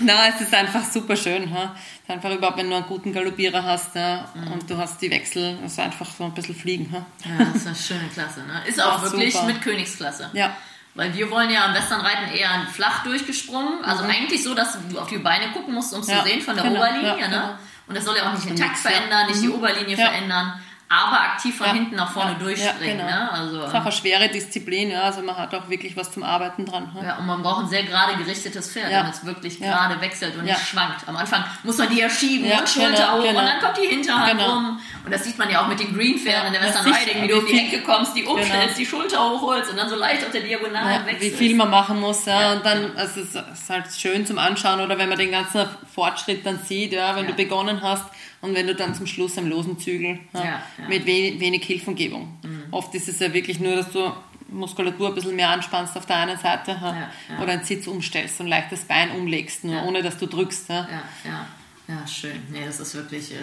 Speaker 1: Na, es ist einfach super schön. Ist einfach überhaupt, wenn du einen guten Galoppierer hast ja?
Speaker 2: Mhm.
Speaker 1: und du hast die Wechsel, ist einfach so ein bisschen fliegen. Ja,
Speaker 2: Ja, das ist eine schöne Klasse. Ne? Ist auch
Speaker 1: Ja,
Speaker 2: wirklich
Speaker 1: super.
Speaker 2: mit Königsklasse.
Speaker 1: ja.
Speaker 2: Weil wir wollen ja am Westernreiten eher flach durchgesprungen. Also eigentlich so, dass du auf die Beine gucken musst, um es
Speaker 1: Mhm. Ja,
Speaker 2: zu sehen von der
Speaker 1: genau,
Speaker 2: Oberlinie.
Speaker 1: ja,
Speaker 2: ne?
Speaker 1: genau.
Speaker 2: Und das soll ja auch nicht den Takt verändern, nicht die
Speaker 1: Mhm.
Speaker 2: Oberlinie verändern, aber aktiv von
Speaker 1: Ja,
Speaker 2: hinten nach vorne
Speaker 1: ja,
Speaker 2: durchspringen.
Speaker 1: ja, genau.
Speaker 2: ne? also,
Speaker 1: Es ist auch eine schwere Disziplin, ja? also man hat auch wirklich was zum Arbeiten dran. Ja?
Speaker 2: ja, und man braucht ein sehr gerade gerichtetes Pferd,
Speaker 1: Ja.
Speaker 2: damit es wirklich gerade wechselt und nicht schwankt. Am Anfang muss man die ja schieben
Speaker 1: Ja,
Speaker 2: und Schulter
Speaker 1: genau,
Speaker 2: hoch
Speaker 1: genau.
Speaker 2: und dann kommt die Hinterhand
Speaker 1: Genau.
Speaker 2: rum. Und das sieht man ja auch mit den Green-Pferden in der
Speaker 1: ja,
Speaker 2: Western
Speaker 1: sicher.
Speaker 2: Riding, wie du um die Ecke kommst, die umstellst,
Speaker 1: Genau.
Speaker 2: die Schulter hochholst und dann so leicht auf der Diagonalen
Speaker 1: Ja,
Speaker 2: wechselst.
Speaker 1: wie viel man machen muss, ja, und dann, also es ist halt schön zum Anschauen oder wenn man den ganzen Fortschritt dann sieht, ja, wenn du begonnen hast und wenn du dann zum Schluss am losen Zügel ja,
Speaker 2: Ja,
Speaker 1: mit we wenig Hilfengebung. Oft ist es ja wirklich nur, dass du Muskulatur ein bisschen mehr anspannst auf der einen Seite ja, oder einen Sitz umstellst und leicht das Bein umlegst, nur ohne dass du drückst. Ja.
Speaker 2: Ja, ja, ja, schön. Nee, das ist wirklich. Äh,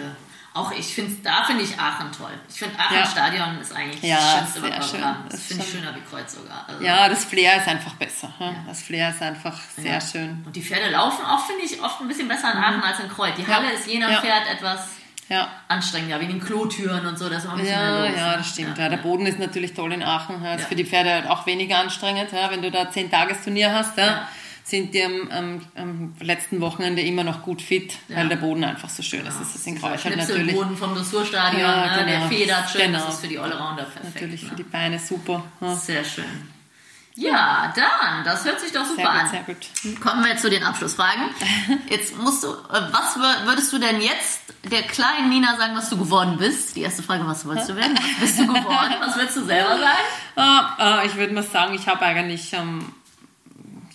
Speaker 2: auch ich finde, da finde ich Aachen toll. Ich finde Aachen
Speaker 1: Ja.
Speaker 2: Stadion ist eigentlich
Speaker 1: Ja,
Speaker 2: das schönste, was
Speaker 1: schön. Das
Speaker 2: Das finde ich schöner wie Kreuz sogar. Also,
Speaker 1: Ja, das Flair ist einfach besser. Ja. Das Flair ist einfach sehr schön.
Speaker 2: Und die Pferde laufen auch, finde ich, oft ein bisschen besser in Aachen als in Kreuz. Die Halle ist je nach
Speaker 1: Mhm. Ja.
Speaker 2: Pferd etwas anstrengender, wie in den Klotüren und so, dass man ein bisschen
Speaker 1: Ja,
Speaker 2: los.
Speaker 1: ja,
Speaker 2: ne?
Speaker 1: das stimmt. Ja, der Boden ist natürlich toll in Aachen. Ist für die Pferde halt auch weniger anstrengend. Ja, wenn du da zehn Tagesturnier hast, Ja. Sind die am, am, am letzten Wochenende immer noch gut fit,
Speaker 2: Ja.
Speaker 1: weil der Boden einfach so schön ist. Das ist in Kreuz halt natürlich,
Speaker 2: Schnipselboden vom Dressurstadion,
Speaker 1: Ja,
Speaker 2: ne? der
Speaker 1: genau.
Speaker 2: federt schön,
Speaker 1: Genau.
Speaker 2: das ist für die Allrounder perfekt.
Speaker 1: natürlich für
Speaker 2: ne?
Speaker 1: die Beine super. Ja,
Speaker 2: Sehr schön. Ja, dann, das hört sich doch super
Speaker 1: sehr
Speaker 2: an.
Speaker 1: gut, sehr gut.
Speaker 2: Kommen wir zu den Abschlussfragen. Jetzt musst du, äh, was wür- würdest du denn jetzt der kleinen Nina sagen, was du geworden bist? Die erste Frage, was wolltest du werden? Was bist du geworden? Was würdest du selber sagen?
Speaker 1: Ah, ah, ich würde mal sagen, ich habe eigentlich, ähm,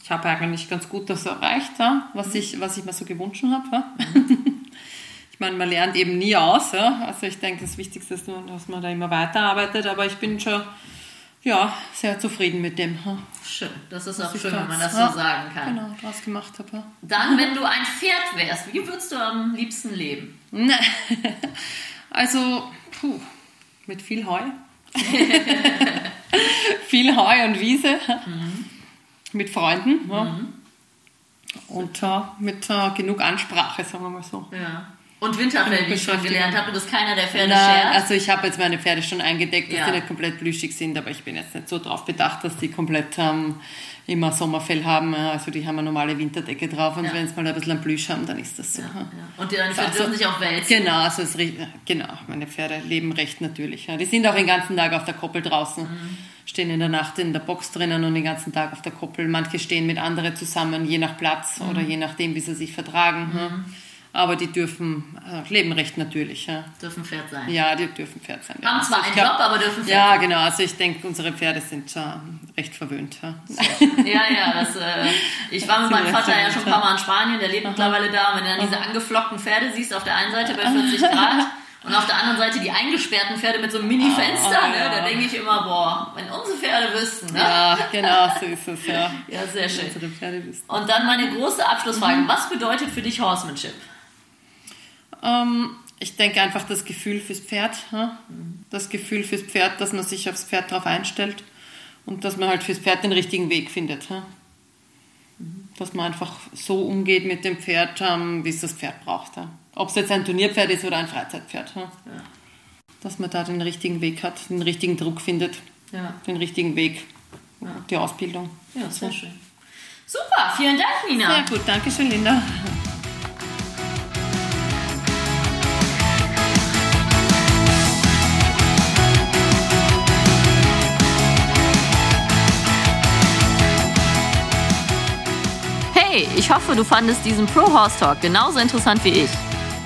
Speaker 1: ich habe eigentlich ganz gut das erreicht, ja, was, ich, was ich mir so gewünscht habe. Ja. Ich meine, man lernt eben nie aus. Ja. Also ich denke, das Wichtigste ist nur, dass man da immer weiterarbeitet. Aber ich bin schon ja, sehr zufrieden mit dem,
Speaker 2: Schön, das ist auch
Speaker 1: was
Speaker 2: schön, wenn man das so sagen kann.
Speaker 1: Genau, draus gemacht habe.
Speaker 2: Dann, wenn du ein Pferd wärst, wie würdest du am liebsten leben?
Speaker 1: Ne. Also, puh, mit viel Heu. viel Heu und Wiese. Mit Freunden. Ja. Und äh, mit äh, genug Ansprache, sagen wir mal so.
Speaker 2: Ja. Und Winterfell, wie ich schon gelernt habe, du bist keiner, der Pferde schert.
Speaker 1: also ich habe jetzt meine Pferde schon eingedeckt, dass
Speaker 2: Ja.
Speaker 1: die nicht komplett plüschig sind, aber ich bin jetzt nicht so darauf bedacht, dass die komplett ähm, immer Sommerfell haben. Also die haben eine normale Winterdecke drauf und
Speaker 2: Ja.
Speaker 1: wenn sie mal ein bisschen Plüsch haben, dann ist das so.
Speaker 2: Ja. Und deine Pferde
Speaker 1: Also-
Speaker 2: dürfen sich auch wälzen.
Speaker 1: Genau, also es, genau, meine Pferde leben recht natürlich. Die sind auch den ganzen Tag auf der Koppel draußen, stehen in der Nacht in der Box drinnen und den ganzen Tag auf der Koppel. Manche stehen mit anderen zusammen, je nach Platz oder je nachdem, wie sie sich vertragen. Ja. Aber die dürfen äh, leben recht natürlich. Ja.
Speaker 2: Dürfen Pferd sein.
Speaker 1: Ja, die dürfen Pferd sein. Ja.
Speaker 2: Haben zwar
Speaker 1: Also
Speaker 2: einen
Speaker 1: glaub-
Speaker 2: Job, aber dürfen Pferd
Speaker 1: Ja,
Speaker 2: sein.
Speaker 1: genau. Also ich denke, unsere Pferde sind äh, recht verwöhnt. Ja.
Speaker 2: Ja, ja, das, äh, ich war mit meinem Vater ja schon ein paar Mal in Spanien, der lebt mittlerweile da. Und wenn du dann diese angeflockten Pferde siehst, auf der einen Seite bei 40 Grad und auf der anderen Seite die eingesperrten Pferde mit so einem Mini-Fenster,
Speaker 1: Oh,
Speaker 2: ne,
Speaker 1: ja.
Speaker 2: da denke ich immer, boah, wenn unsere Pferde wüssten. Ne?
Speaker 1: ja, genau, so ist es. Ja.
Speaker 2: Ja, sehr schön.
Speaker 1: Unsere Pferde wissen.
Speaker 2: Und dann meine große Abschlussfrage. Was bedeutet für dich Horsemanship?
Speaker 1: Ähm, ich denke einfach das Gefühl fürs Pferd. Ja? Das Gefühl fürs Pferd, dass man sich aufs Pferd drauf einstellt und dass man halt fürs Pferd den richtigen Weg findet. Ja? Dass man einfach so umgeht mit dem Pferd, ähm, wie es das Pferd braucht. Ja? Ob es jetzt ein Turnierpferd ist oder ein Freizeitpferd. Ja? Dass man da den richtigen Weg hat, den richtigen Druck findet,
Speaker 2: Ja,
Speaker 1: den richtigen Weg, die Ausbildung.
Speaker 2: ja sehr schön. Super, vielen Dank, Nina.
Speaker 1: Sehr gut, danke schön, Linda.
Speaker 2: Hey, ich hoffe, du fandest diesen Pro Horse Talk genauso interessant wie ich.